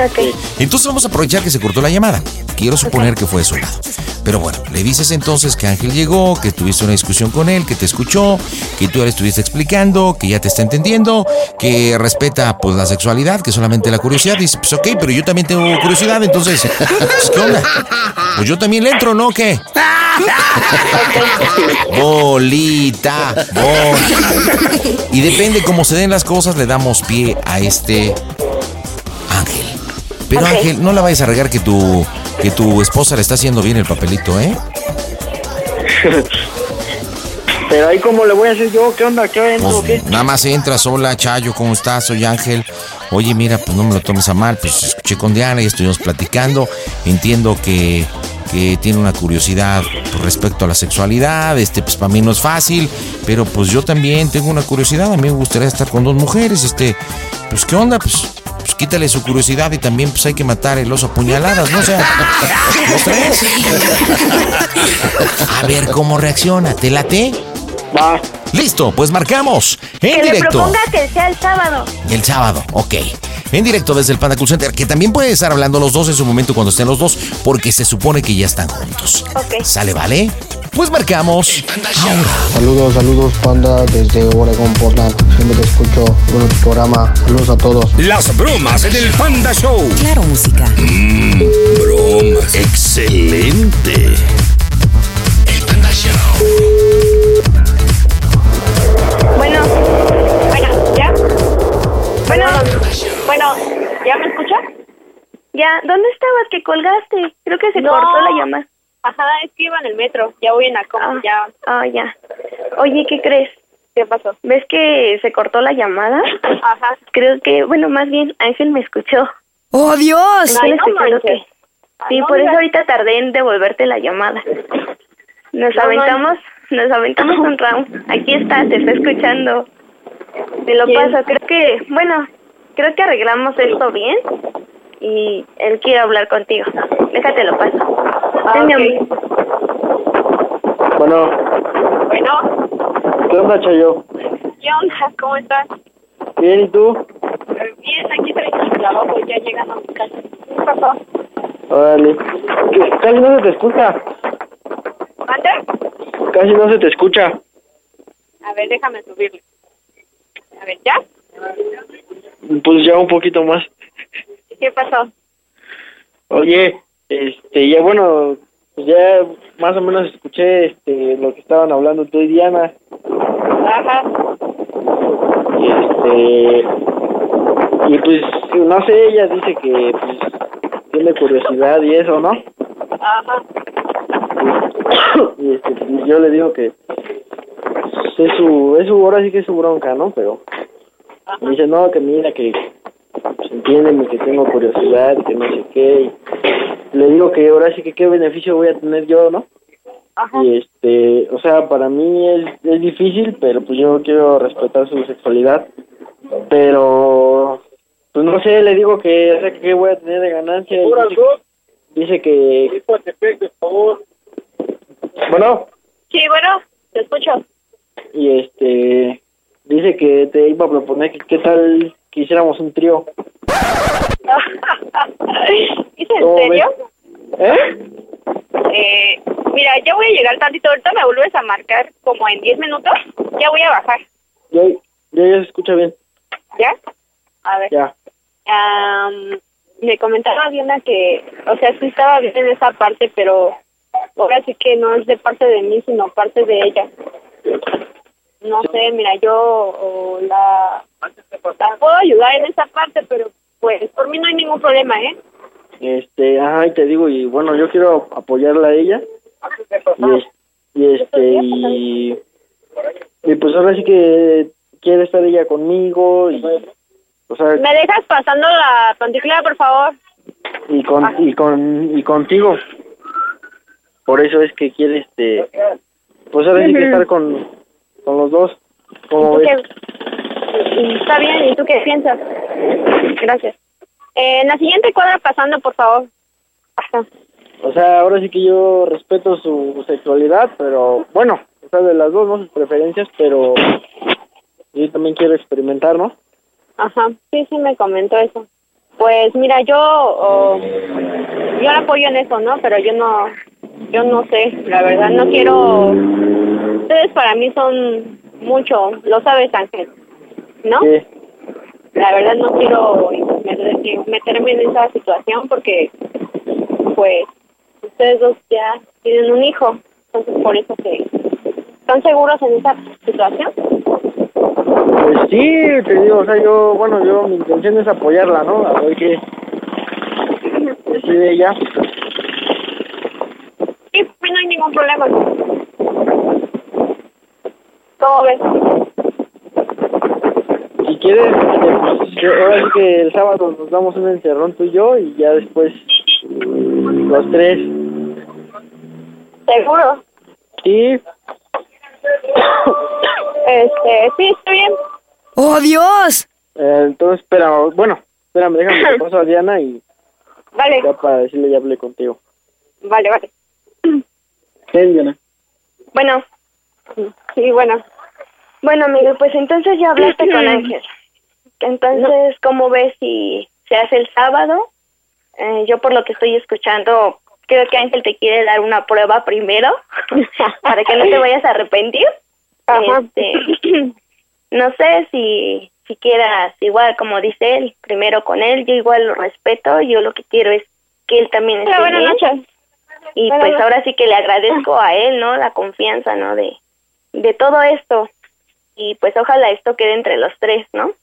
Ok. Entonces vamos a aprovechar que se cortó la llamada. Quiero suponer que fue de su lado. Pero bueno, le dices entonces que Ángel llegó, que tuviste una discusión con él, que te escuchó, que tú le estuviste explicando, que ya te está entendiendo, que respeta pues la sexualidad, que solamente la curiosidad. Dice, pues ok, pero yo también tengo curiosidad, entonces, pues, ¿qué onda? Pues yo también le entro, ¿no? ¿Qué? [LAUGHS] Bolita, bol. Y depende cómo se den las cosas, le damos pie a este. Pero. Ángel, no la vayas a regar que tu, que tu esposa le está haciendo bien el papelito, ¿eh? [LAUGHS] Pero ahí cómo le voy a hacer yo, ¿qué onda? ¿Qué entro? ¿Qué? Nada más entra sola, Chayo, ¿cómo estás? Soy Ángel. Oye, mira, pues no me lo tomes a mal, pues escuché con Diana y estuvimos platicando. Entiendo que, que tiene una curiosidad pues, respecto a la sexualidad. Este, pues para mí no es fácil, pero pues yo también tengo una curiosidad. A mí me gustaría estar con dos mujeres. Este, pues qué onda, pues, pues quítale su curiosidad y también pues hay que matar el oso a puñaladas, ¿no? O sea, [LAUGHS] los tres. A ver cómo reacciona. ¿Te late? Va. Listo, pues marcamos. En que le directo. proponga que sea el sábado. El sábado, ok. En directo desde el Panda Cool Center, que también puede estar hablando los dos en su momento cuando estén los dos, porque se supone que ya están juntos. Ok. ¿Sale, vale? Pues marcamos. Ahora. Saludos, saludos Panda desde Oregon, Portland. Siempre te escucho con tu programa. Saludos a todos. Las bromas en el Panda Show. Claro, música. Mmm, bromas. Excelente. El Panda Show. Bueno, bueno, ¿ya? Bueno, bueno, ¿ya me escucha? Ya, ¿dónde estabas que colgaste? Creo que se No. cortó la llamada. Ajá, es que iba en el metro. Ya voy en la com- ya. Ah, ya. Oye, ¿qué crees? ¿Qué pasó? ¿Ves que se cortó la llamada? Ajá. Creo que, bueno, más bien, Ángel me escuchó. ¡Oh, Dios! Ay, no manches. que- Sí, no por eso ahorita tardé en devolverte la llamada. Nos No aventamos, nos aventamos un round. Aquí está, te está escuchando. Te lo ¿Quién? paso. Creo que, bueno, creo que arreglamos esto bien y él quiere hablar contigo. Déjate lo paso. Ah, Ten, mi ok. amor. Bueno, Bueno, ¿qué onda, Chayo? ¿qué onda? ¿Cómo estás? Bien, ¿y tú? Bien, aquí estoy en el trabajo, ya llegando a mi casa. ¿Qué pasó? Órale. Casi no se te escucha. ¿Mande? Casi no se te escucha. A ver, déjame subirle. A ver, ¿ya? Pues ya un poquito más. ¿Qué pasó? Oye, este, ya bueno, pues ya más o menos escuché este, lo que estaban hablando tú y Diana. Ajá. Y este, y pues, no sé, ella dice que pues tiene curiosidad y eso, ¿no? Ajá. y este, pues, yo le digo que pues, es su, es su, ahora sí que es su bronca, ¿no? Pero me dice, no, que mira, que pues, entiéndeme que tengo curiosidad, que no sé qué. Y le digo que ahora sí que qué beneficio voy a tener yo, ¿no? Y este, o sea, para mí es, es difícil, pero pues yo quiero respetar su sexualidad. Pero, pues no sé, le digo que, o sea, que qué voy a tener de ganancia. dice, dice que... Bueno, Sí, bueno, te escucho. y este, dice que te iba a proponer que qué tal que hiciéramos un trío. [LAUGHS] ¿Es en ¿Cómo serio? ¿Eh? Eh, mira, ya voy a llegar tantito. Ahorita me vuelves a marcar como en 10 minutos. Ya voy a bajar. Ya, ya, ya se escucha bien, ¿Ya? A ver. ya. Am, me comentaba Diana que, o sea, sí estaba bien en esa parte, pero ahora sí que no es de parte de mí, sino parte de ella. No sé, mira, yo la, la puedo ayudar en esa parte, pero pues por mí no hay ningún problema, ¿eh? Este, ajá, y te digo, y bueno, yo quiero apoyarla a ella. Y, es- y este, y, y pues ahora sí que quiere estar ella conmigo y, o sea, ¿Me dejas pasando la panticlera, por favor? y con, y con, y contigo. Por eso es que quiere, este, pues ahora sí que estar con, con los dos. ¿Y ves? qué? Está bien, ¿y tú qué piensas? Gracias. Eh, en la siguiente cuadra pasando, por favor. Ajá. O sea, ahora sí que yo respeto su sexualidad, pero bueno, o sea, de las dos, ¿no? Sus preferencias, pero yo también quiero experimentar, ¿no? Ajá, sí, sí me comentó eso. Pues mira, yo oh, yo la apoyo en eso, ¿no? Pero yo no yo no sé, la verdad no quiero ustedes para mí son mucho, lo sabes Ángel, ¿no? La verdad no quiero meter- meterme en esa situación porque pues ustedes dos ya tienen un hijo, entonces por eso que están seguros en esa situación. Pues sí, te digo, o sea, yo, bueno, yo, mi intención es apoyarla, ¿no? A ver qué decide ella. Sí, pues no hay ningún problema. ¿Cómo ves? Si quieres, este, ahora sí que el sábado nos damos un encerrón tú y yo y ya después los tres. ¿Seguro? Sí, Este, sí, está bien. ¡Oh, Dios! eh, entonces, espera, bueno, espérame, déjame que [LAUGHS] paso a Diana y Vale, ya para decirle ya hablé contigo. vale, vale. ¿Qué, Diana? Bueno, Sí, bueno. bueno, Miguel, pues entonces ya hablaste con [CLEARS THROAT] Ángel. Entonces, ¿cómo ves si se hace el sábado? Eh, yo por lo que estoy escuchando, creo que Ángel te quiere dar una prueba primero [LAUGHS] para que no te vayas a arrepentir. Ajá. Este, no sé si, si quieras, igual como dice él, primero con él, yo igual lo respeto, yo lo que quiero es que él también esté Hola, buenas bien. noches. Y pues ahora sí que le agradezco a él, ¿no? La confianza, ¿no? De, de todo esto. Y pues ojalá esto quede entre los tres, ¿no? Y,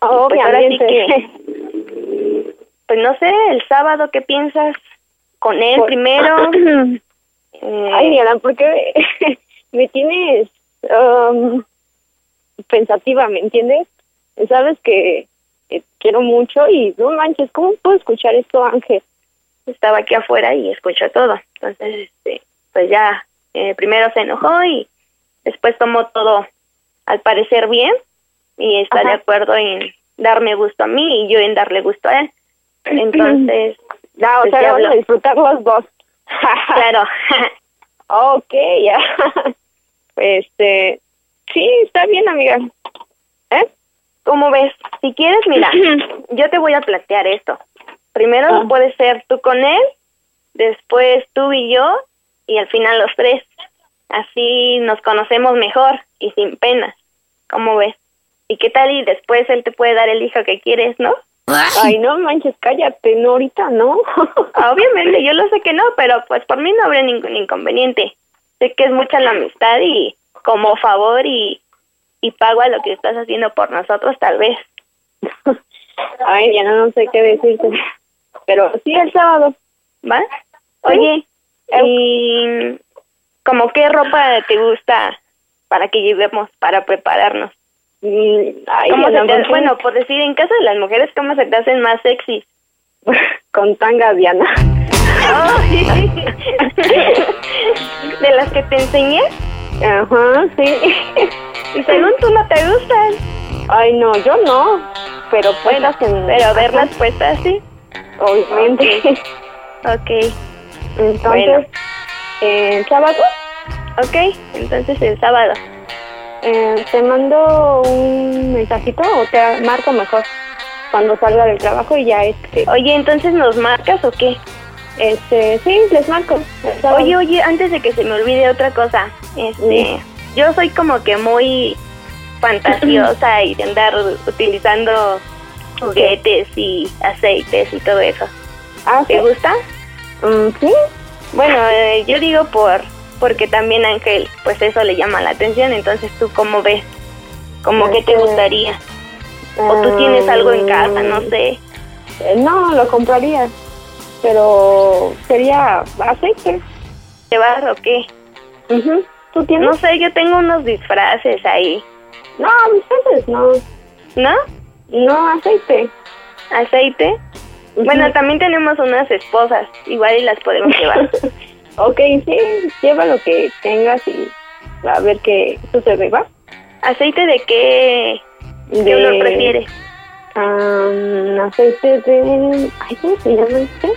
pues ahora sí Obviamente. que, [LAUGHS] pues no sé, el sábado, ¿qué piensas? Con él Por- primero. [CLEARS THROAT] Eh, Ay, Diana, ¿por qué [LAUGHS] me tienes um, pensativa, me entiendes? Sabes que eh, quiero mucho y no manches, ¿cómo puedo escuchar esto, Ángel? estaba aquí afuera y escuchó todo. Entonces, este, pues ya, eh, primero se enojó y después tomó todo, al parecer bien, y está Ajá. de acuerdo en darme gusto a mí y yo en darle gusto a él. [CLEARS THROAT] Entonces, No, o pues sea, vamos a disfrutar los dos. [LAUGHS] [LAUGHS] claro. ok, ya. [LAUGHS] Este, sí, está bien, amiga. ¿Eh? ¿Cómo ves? Si quieres, mira, [CLEARS THROAT] yo te voy a plantear esto. Primero Ah. puede ser tú con él, después tú y yo, y al final los tres. Así nos conocemos mejor y sin penas. ¿Cómo ves? ¿Y qué tal? Y después él te puede dar el hijo que quieres, ¿no? Ay, no manches, cállate, no, ahorita no. [LAUGHS] Obviamente, yo lo sé que no, pero pues por mí no habría ningún inconveniente. Sé que es mucha la amistad y como favor y, y pago a lo que estás haciendo por nosotros, tal vez. [LAUGHS] Ay, ya no, no sé qué decirte. Pero sí, el sábado. ¿Va? Oye, ¿y como qué ropa te gusta para que llevemos, para prepararnos? Mm, Ay, ¿Cómo se te, bueno, por decir, en caso de las mujeres, ¿cómo se te hacen más sexy? [LAUGHS] Con tanga, Diana. [LAUGHS] ¿De las que te enseñé? Ajá, sí. [LAUGHS] Y según tú no te gustan. Ay, no, yo no. Pero puestas en... Pero verlas puestas, sí. Obviamente. Ok. Entonces, Bueno. ¿El sábado? Ok, entonces el sábado. Eh, te mando un mensajito o te marco mejor cuando salga del trabajo y ya este Oye, entonces nos marcas o qué? este sí les marco. Oye, oye, antes de que se me olvide otra cosa, este, yo soy como que muy fantasiosa y de andar utilizando juguetes y aceites y todo eso. ¿Ah, ¿Te sí? gusta? Mm, sí Bueno, eh, yo digo por porque también Ángel, pues eso le llama la atención, entonces tú cómo ves, como que te Este, gustaría, o tú tienes algo en casa, no sé. Eh, no lo compraría pero sería aceite ¿Te vas o qué? Ujú. ¿Tú tienes? No sé, yo tengo unos disfraces ahí. no disfraces no ¿No? no aceite ¿Aceite? Bueno, también tenemos unas esposas, igual y las podemos llevar. [LAUGHS] Ok, sí, lleva lo que tengas y a ver qué sucede, ¿va? ¿Aceite de qué, qué De- olor prefieres? Am, aceite de... Ay, ¿cómo se llama este?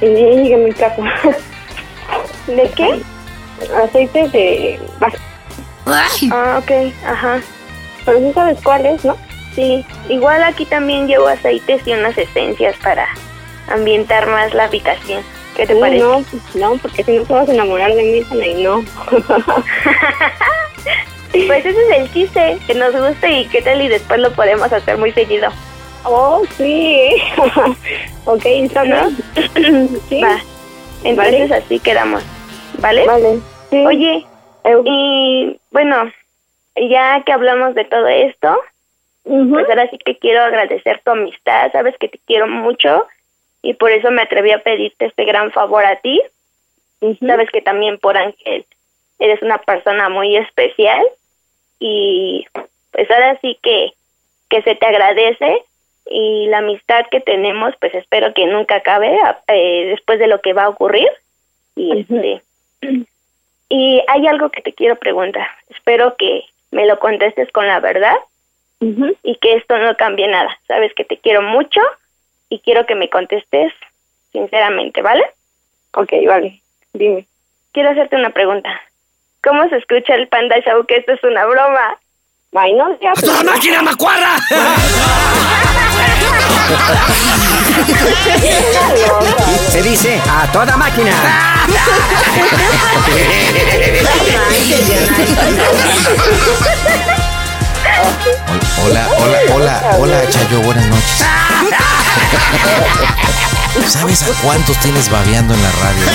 Y llegué mi casa. ¿De [LAUGHS] qué? Aceite de... Ah, ok, ajá. Pero sí sabes cuál es, ¿no? Sí, igual aquí también llevo aceites y unas esencias para ambientar más la habitación. ¿Qué te Uy, parece? No, pues, no, porque si no te vas a enamorar de mí, Ana, y no. [LAUGHS] Pues ese es el chiste, que nos guste y qué tal y después lo podemos hacer muy seguido. Oh, sí. [LAUGHS] ok, está [CLEARS THROAT] bien. sí. Va. Entonces Vale. así quedamos. ¿Vale? Vale. Sí. Oye, y bueno, ya que hablamos de todo esto, pues ahora sí que quiero agradecer tu amistad, sabes que te quiero mucho y por eso me atreví a pedirte este gran favor a ti. Sabes que también por Ángel eres una persona muy especial y pues ahora sí que, que se te agradece y la amistad que tenemos pues espero que nunca acabe eh, después de lo que va a ocurrir. Y este y hay algo que te quiero preguntar. Espero que me lo contestes con la verdad y que esto no cambie nada. Sabes que te quiero mucho y quiero que me contestes sinceramente vale Ok, vale. Dime. Quiero hacerte una pregunta. Cómo se escucha el panda show que esto es una broma. Ay no ya ¡A toda máquina, macuarra! [LAUGHS] Se dice a toda máquina. [LAUGHS] [LAUGHS] Hola, hola, hola, hola, Chayo, buenas noches. [LAUGHS] ¿Sabes a cuántos tienes babeando en la radio?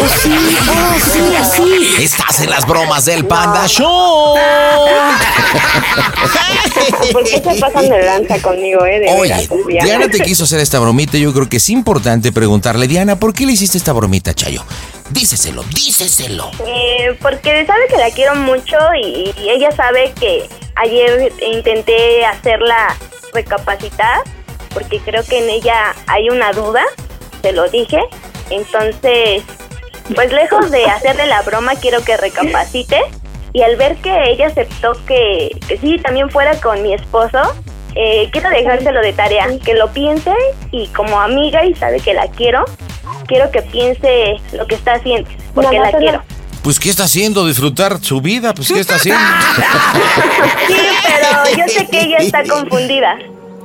Oh, sí, oh, sí, así. Estás en las bromas del Panda Show. [LAUGHS] ¿Por qué se pasan de lanza conmigo, eh? De Oye, veras, Diana. Diana te quiso hacer esta bromita. Yo creo que es importante preguntarle, Diana, ¿por qué le hiciste esta bromita, Chayo? Díceselo, díceselo. Eh, porque sabe que la quiero mucho y, y ella sabe que ayer intenté hacerla recapacitar porque creo que en ella hay una duda, te lo dije. Entonces, pues lejos de hacerle la broma, quiero que recapacite. Y al ver que ella aceptó que, que sí, también fuera con mi esposo, eh, quiero dejárselo de tarea, que lo piense y como amiga y sabe que la quiero, quiero que piense lo que está haciendo, porque la quiero. Pues, ¿qué está haciendo? ¿Disfrutar su vida? Pues, ¿qué está haciendo? [LAUGHS] Sí, pero yo sé que ella está confundida.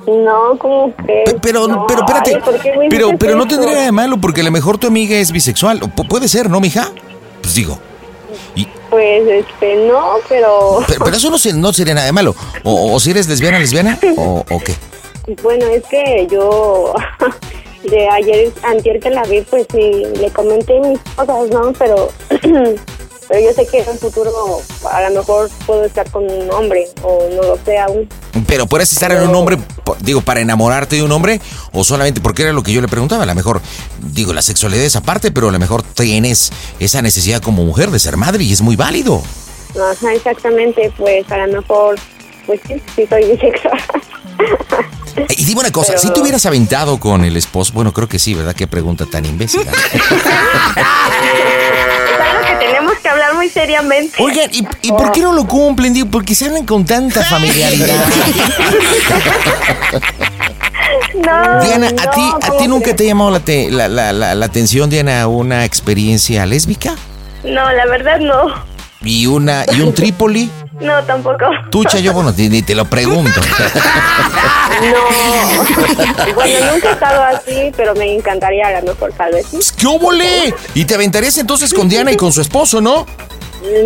No, como que. Pero, pero, espérate. Ay, ¿por qué me pero, pero no tendría nada de malo porque a lo mejor tu amiga es bisexual. Pu- puede ser, ¿no, mija? Pues digo. Pues, este, no, pero. Pero, pero eso no, se- no sería nada de malo. O, o si eres lesbiana, lesbiana, o, o qué. Bueno, es que yo. [LAUGHS] De ayer, antier que la vi, pues sí, le comenté mis cosas, ¿no? Pero. [CLEARS THROAT] Pero yo sé que en un futuro a lo mejor puedo estar con un hombre, o no lo sé aún. Pero puedes estar en un hombre, digo, para enamorarte de un hombre, o solamente porque era lo que yo le preguntaba. A lo mejor, digo, la sexualidad es aparte, pero a lo mejor tienes esa necesidad como mujer de ser madre y es muy válido. Ajá, exactamente, pues a lo mejor, pues sí, sí soy bisexual. Y dime una cosa, Pero- si te hubieras aventado con el esposo, bueno, creo que sí, ¿verdad? Qué pregunta tan imbécil. [LAUGHS] muy seriamente. Oigan, ¿y, y por qué no lo cumplen? Digo, porque se hablan con tanta familiaridad. [LAUGHS] No, Diana, ¿a no, ti, a ¿cómo ti nunca te ha llamado la, te- la, la- la- la atención, Diana, una experiencia lésbica? No, la verdad no. ¿Y, una, y un Trípoli? [LAUGHS] No, tampoco. Tú, Chayo, bueno, ni, te lo pregunto. [LAUGHS] No, bueno, nunca he estado así, pero me encantaría a lo mejor tal vez. sí. ¡Qué óvole! Y te aventarías entonces con Diana y con su esposo, ¿no?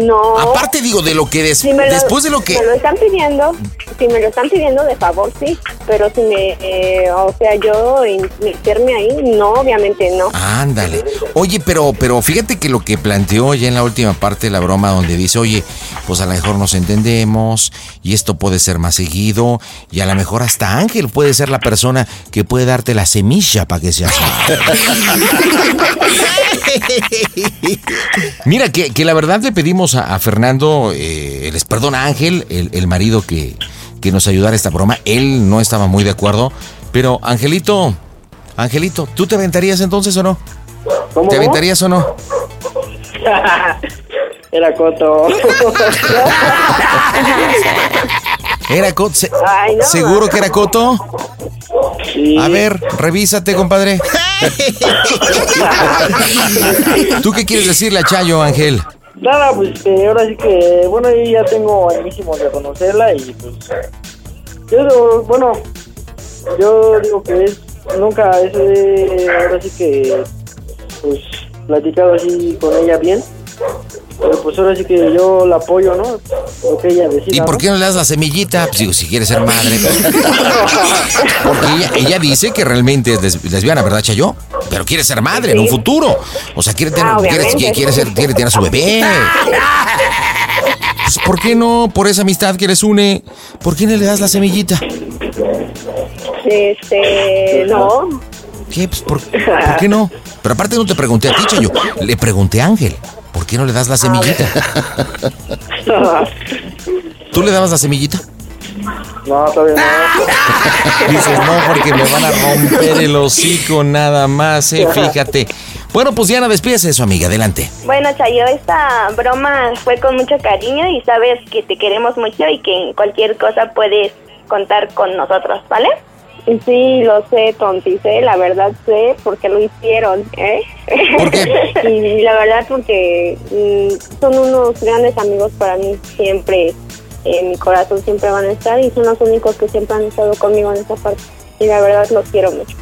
No. Aparte, digo, de lo que des- Si me lo- después de lo que... Me lo están pidiendo, si me lo están pidiendo de favor, sí. Pero si me, eh, o sea, yo meterme ahí, no, obviamente no. Ándale. Oye, pero, pero fíjate que lo que planteó ya en la última parte de la broma, donde dice, oye, pues a lo mejor nos entendemos y esto puede ser más seguido y a lo mejor hasta Ángel puede ser la persona que puede darte la semilla para que seas. [LAUGHS] Mira, que, que la verdad le pedimos a, a Fernando, eh, les perdona Ángel, el, el marido que, que nos ayudara a esta broma. Él no estaba muy de acuerdo, pero Angelito, Angelito, ¿tú te aventarías entonces o no? ¿Cómo, ¿Te aventarías o no? [LAUGHS] Era Coto. [LAUGHS] ¿Era Coto? Se- Ay, no. ¿Seguro que era Coto? A ver, revísate, compadre. [LAUGHS] ¿Tú qué quieres decirle a Chayo, Ángel? Nada, pues que ahora sí que, bueno, ya tengo añísimos de conocerla y pues Yo, bueno, yo digo que es, nunca es, eh, ahora sí que, pues, platicado así con ella bien. Pero pues ahora sí que yo la apoyo, ¿no? Lo que ella decida. ¿Y por qué no le das la semillita? Pues digo, si quiere ser madre. [LAUGHS] Porque ella, ella dice que realmente es les- lesbiana, ¿verdad, Chayo? Pero quiere ser madre en un futuro. O sea, quiere tener, Ah, quiere, obviamente. quiere- quiere ser, quiere tener a su bebé. Pues, ¿Por qué no, por esa amistad que les une, por qué no le das la semillita? Este, no. ¿Qué? Pues, ¿por, por qué no? Pero aparte no te pregunté a ti, Chayo. Le pregunté a Ángel. ¿Por qué no le das la semillita? ¿Tú le dabas la semillita? No, todavía no. [LAUGHS] Dices, no, porque me van a romper el hocico nada más, eh, fíjate. Bueno, pues Diana, despídese de su amiga, adelante. Bueno, Chayo, esta broma fue con mucho cariño y sabes que te queremos mucho y que en cualquier cosa puedes contar con nosotros, ¿vale? Sí, lo sé, tonti, sé, la verdad sé porque lo hicieron, ¿eh? ¿Por qué? [LAUGHS] y la verdad porque mm, son unos grandes amigos para mí, siempre en mi corazón siempre van a estar y son los únicos que siempre han estado conmigo en esa parte. Y la verdad los quiero mucho.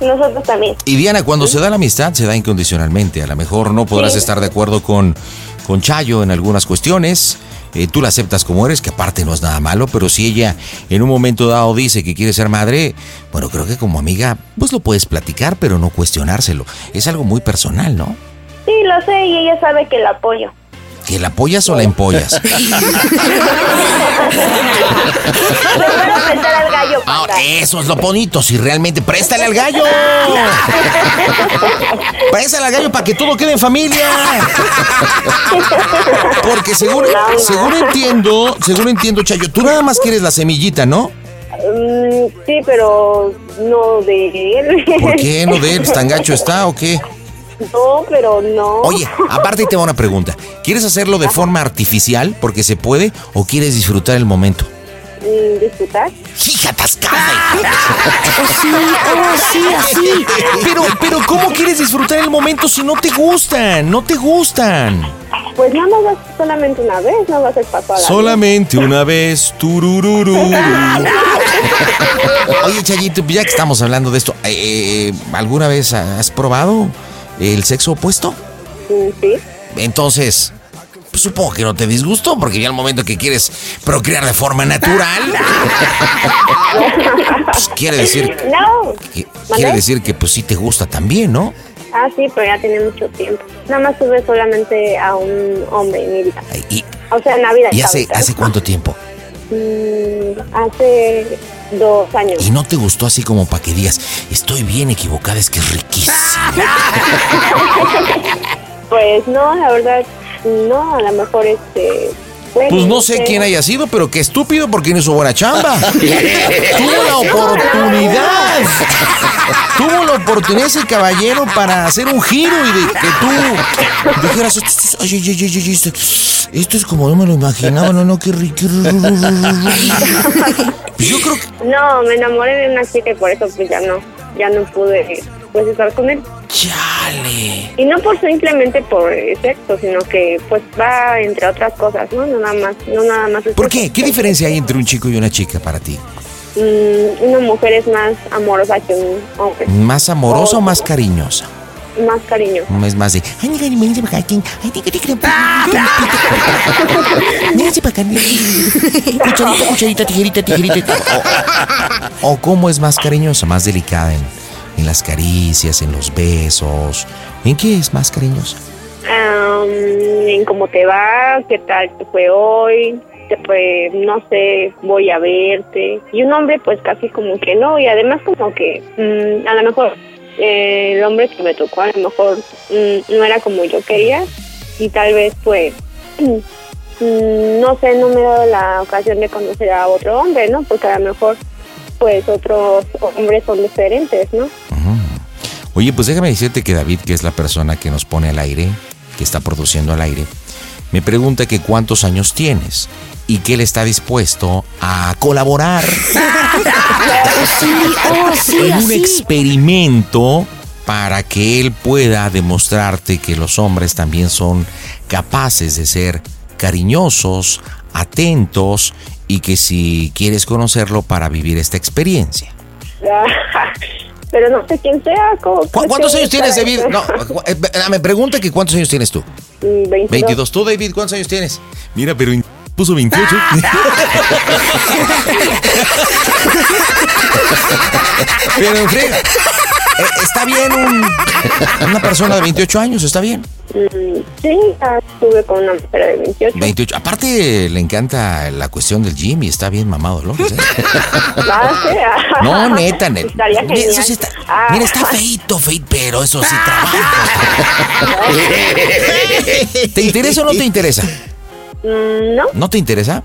Nosotros también. Y Diana, cuando se da la amistad, se da incondicionalmente. A lo mejor no podrás Sí. estar de acuerdo con, con Chayo en algunas cuestiones. Eh, tú la aceptas como eres, que aparte no es nada malo, pero si ella en un momento dado dice que quiere ser madre, bueno, creo que como amiga, pues lo puedes platicar, pero no cuestionárselo. Es algo muy personal, ¿no? Sí, lo sé y ella sabe que la apoyo. ¿Que la apoyas o la empollas? Primero prestar al gallo. Ahora, eso es lo bonito, si realmente préstale al gallo. Préstale al gallo para que todo quede en familia. Porque según, según entiendo, según entiendo, Chayo, tú nada más quieres la semillita, ¿no? Mm, sí, pero no de él. ¿Por qué no de él? ¿Tan gacho está o qué? No, pero no. Oye, aparte te va una pregunta. ¿Quieres hacerlo de forma artificial porque se puede o quieres disfrutar el momento? Mm, ¿Disfrutar? ¡Hija atascada! [LAUGHS] Sí, oh, sí, así. Pero, pero ¿cómo quieres disfrutar el momento si no te gustan? No te gustan. Pues no lo vas solamente una vez, no vas a pasar la Solamente una vez, turururu. [LAUGHS] Oye, Chayito, ya que estamos hablando de esto, eh, eh, ¿alguna vez has probado el sexo opuesto? Sí. Entonces, pues, supongo que no te disgustó, porque ya al momento que quieres procrear de forma natural, [LAUGHS] pues quiere decir, No. que, decir que pues sí te gusta también, ¿no? Ah, sí, pero ya tiene mucho tiempo. Nada más tuve solamente a un hombre en mi vida. Y, O sea, en la vida. ¿Y hace cuánto tiempo? Mm, hace dos años. ¿Y no te gustó así como para que digas, estoy bien equivocada, es que es riquísimo? [LAUGHS] Pues no, la verdad, no, a lo mejor este. Bueno, Pues no sé quién haya sido, pero qué estúpido porque no hizo buena chamba. [LAUGHS] Tuvo la oportunidad. Tuvo la oportunidad ese caballero para hacer un giro y de que tú dijeras, esto, esto, esto es como no me lo imaginaba, no, no, qué rico. Pues yo creo que No, me enamoré de una chica y por eso pues ya no, ya no pude pues estar con él. Chale. Y no por simplemente por sexo, sino que pues va entre otras cosas, ¿no? No nada más, no nada más. es ¿Por qué? ¿Qué diferencia hay entre un chico y una chica para ti? Mm, una mujer es más amorosa que un hombre, ¿Más amorosa o más cariñosa? más cariño. Es más de. "Ay, mira, mira, mira, acá, ¿quién? Ay, tica, tica, tica, Mira, para acá. Cucharita, cucharita, tijerita, tijerita. O, o cómo es más cariñosa, más delicada en, en las caricias, en los besos. ¿En qué es más cariñosa? Am, en cómo te va, qué tal te fue hoy, fue, no sé, voy a verte. Y un hombre pues casi como que no, y además como que mm, a lo mejor eh, el hombre que me tocó a lo mejor mm, no era como yo quería y tal vez pues [CLEARS THROAT] mm, no sé, no me he dado la ocasión de conocer a otro hombre, ¿no? Porque a lo mejor pues otros hombres son diferentes, ¿no? Oye, pues déjame decirte que David, que es la persona que nos pone al aire, que está produciendo al aire, me pregunta que cuántos años tienes y que él está dispuesto a colaborar [LAUGHS] [LAUGHS] oh, sí, en un así. experimento para que él pueda demostrarte que los hombres también son capaces de ser cariñosos, atentos y que si quieres conocerlo para vivir esta experiencia. [LAUGHS] Pero no sé quién sea. ¿cómo ¿Cu- ¿Cuántos años tienes, David? No, eh, me pregunta que cuántos años tienes tú. Mm, 22. 22. ¿Tú, David, cuántos años tienes? Mira, pero puso 28. [LAUGHS] [LAUGHS] pero en. Eh, está bien un- una persona de 28 años, está bien. Mm, sí, ah, estuve con una mujer de 28. 28. Aparte, le encanta la cuestión del gym y está bien mamado, ¿no? Ah, sí, ah. No, neta, neta. Estaría Mira, genial. eso sí está- Ah. mira, está feito, feito, pero eso sí trabaja. [LAUGHS] ¿Te interesa o no te interesa? Mm, no, ¿No te interesa?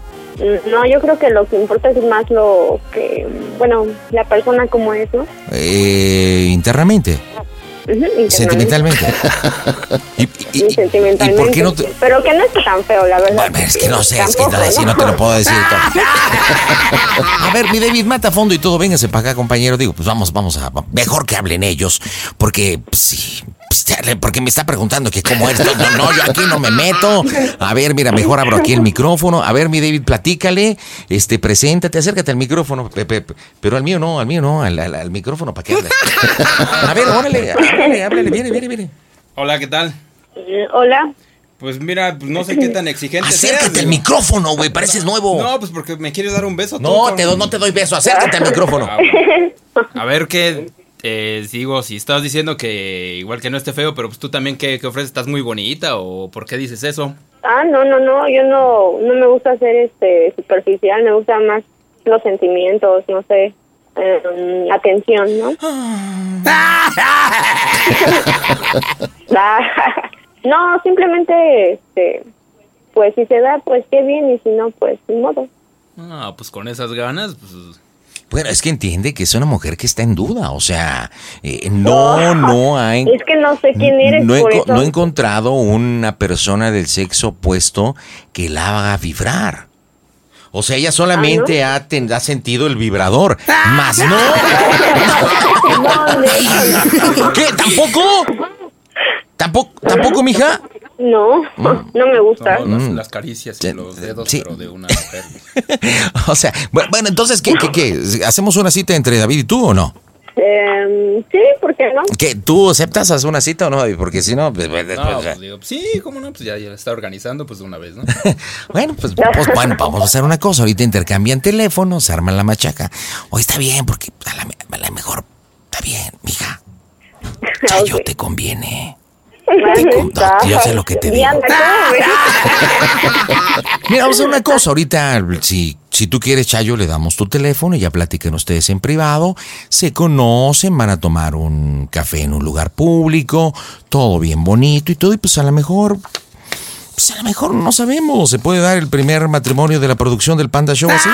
No, yo creo que lo que importa es más lo que, bueno, la persona como es, ¿no? Eh, internamente, sentimentalmente. [LAUGHS] Y sentimentalmente. ¿Y por qué no te- Pero que no está tan feo, la verdad. Es que no sé, es que no, así no te lo puedo decir. [LAUGHS] todo. A ver, mi David, mata a fondo y todo, véngase para acá, compañero. Digo, pues vamos, vamos a. Mejor que hablen ellos, porque pues, sí. Porque me está preguntando que cómo es. No, no, yo aquí no me meto. A ver, mira, mejor abro aquí el micrófono. A ver, mi David, platícale. Este, preséntate, acércate al micrófono. pe- pe- pe- Pero al mío no, al mío no, al, al- al micrófono para que hable. A ver, órale, háblale, háblale, viene, viene, viene. Hola, ¿qué tal? Mm, Hola. Pues mira, pues no sé qué tan exigente Acércate seas, al digo. micrófono, güey, pareces nuevo. No, pues porque me quieres dar un beso. No, tú, te do- no te doy beso, acércate al micrófono. Ah, bueno. A ver qué. Eh, digo, si estás diciendo que igual que no esté feo, pero pues tú también qué, qué ofreces, estás muy bonita o por qué dices eso. Ah, no, no, no, yo no, no me gusta ser este superficial, me gusta más los sentimientos, no sé, eh, atención, ¿no? [LAUGHS] Ah, [LAUGHS] no, simplemente, este, pues si se da, pues qué bien, y si no, pues ni modo. Ah, pues con esas ganas, pues Bueno, es que entiende que es una mujer que está en duda, o sea, eh, no, no ha, en- Es que no sé quién eres, no, he, por enco- eso. no he encontrado una persona del sexo opuesto que la haga vibrar. O sea, ella solamente ha, ten- ha sentido el vibrador, más no. [LAUGHS] ¿Qué? ¿Tampoco? ¿Tampoco, tampoco, mija? No, [LAUGHS] no me gusta. no, las, Mm. las caricias y los dedos, sí. pero de una mujer. [LAUGHS] O sea, bu- bueno, entonces, ¿qué, qué, qué? ¿Hacemos una cita entre David y tú o no? Eh, sí, ¿por qué no? ¿Qué? ¿Tú aceptas hacer una cita o no, David? Porque si no, pues, pues, No, pues, pues digo, sí, cómo no, pues ya, ya la está organizando pues de una vez, ¿no? [LAUGHS] Bueno, pues, pues, bueno, vamos a hacer una cosa. Ahorita intercambian teléfonos, se arma la machaca. Hoy está bien, porque a la, me- a la mejor está bien, mija. Chayo, te conviene. Yo sé lo que te digo. [LAUGHS] Mira, vamos a hacer una cosa. Ahorita, si, si tú quieres, Chayo, le damos tu teléfono y ya platiquen ustedes en privado. Se conocen, van a tomar un café en un lugar público, todo bien bonito y todo. Y pues a lo mejor, pues a lo mejor no sabemos. Se puede dar el primer matrimonio de la producción del Panda Show así.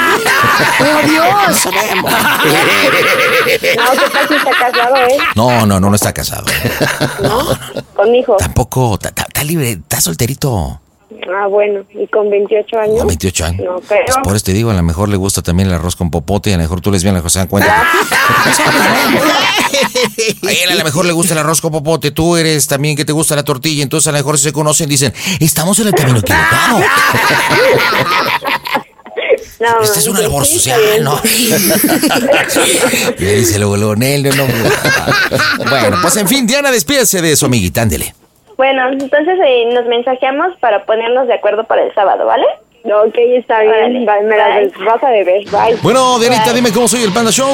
¡Oh, Dios! sabemos. No, ¿qué tal si está casado, eh? No, no, no, no está casado. Con hijo. Tampoco, está libre, está solterito. Ah, bueno, y con 28 años. Con 28 años. No creo. Pues por eso te digo, a lo mejor le gusta también el arroz con popote y a lo mejor tú les bien, a lo mejor se dan cuenta. [LAUGHS] A él a lo mejor le gusta el arroz con popote, tú eres también que te gusta la tortilla, entonces a lo mejor si se conocen dicen, estamos en el camino equivocado. No, Este es un albor social, ¿no? [LAUGHS] Y dice luego, luego, no, no. [LAUGHS] Bueno, pues en fin, Diana, despídase de su amiguita, ándele. Bueno, entonces eh, nos mensajeamos para ponernos de acuerdo para el sábado, ¿vale? Ok, está bien. Me la vas a beber. Bye. Bueno, Dianita, dime cómo soy el Panda Show.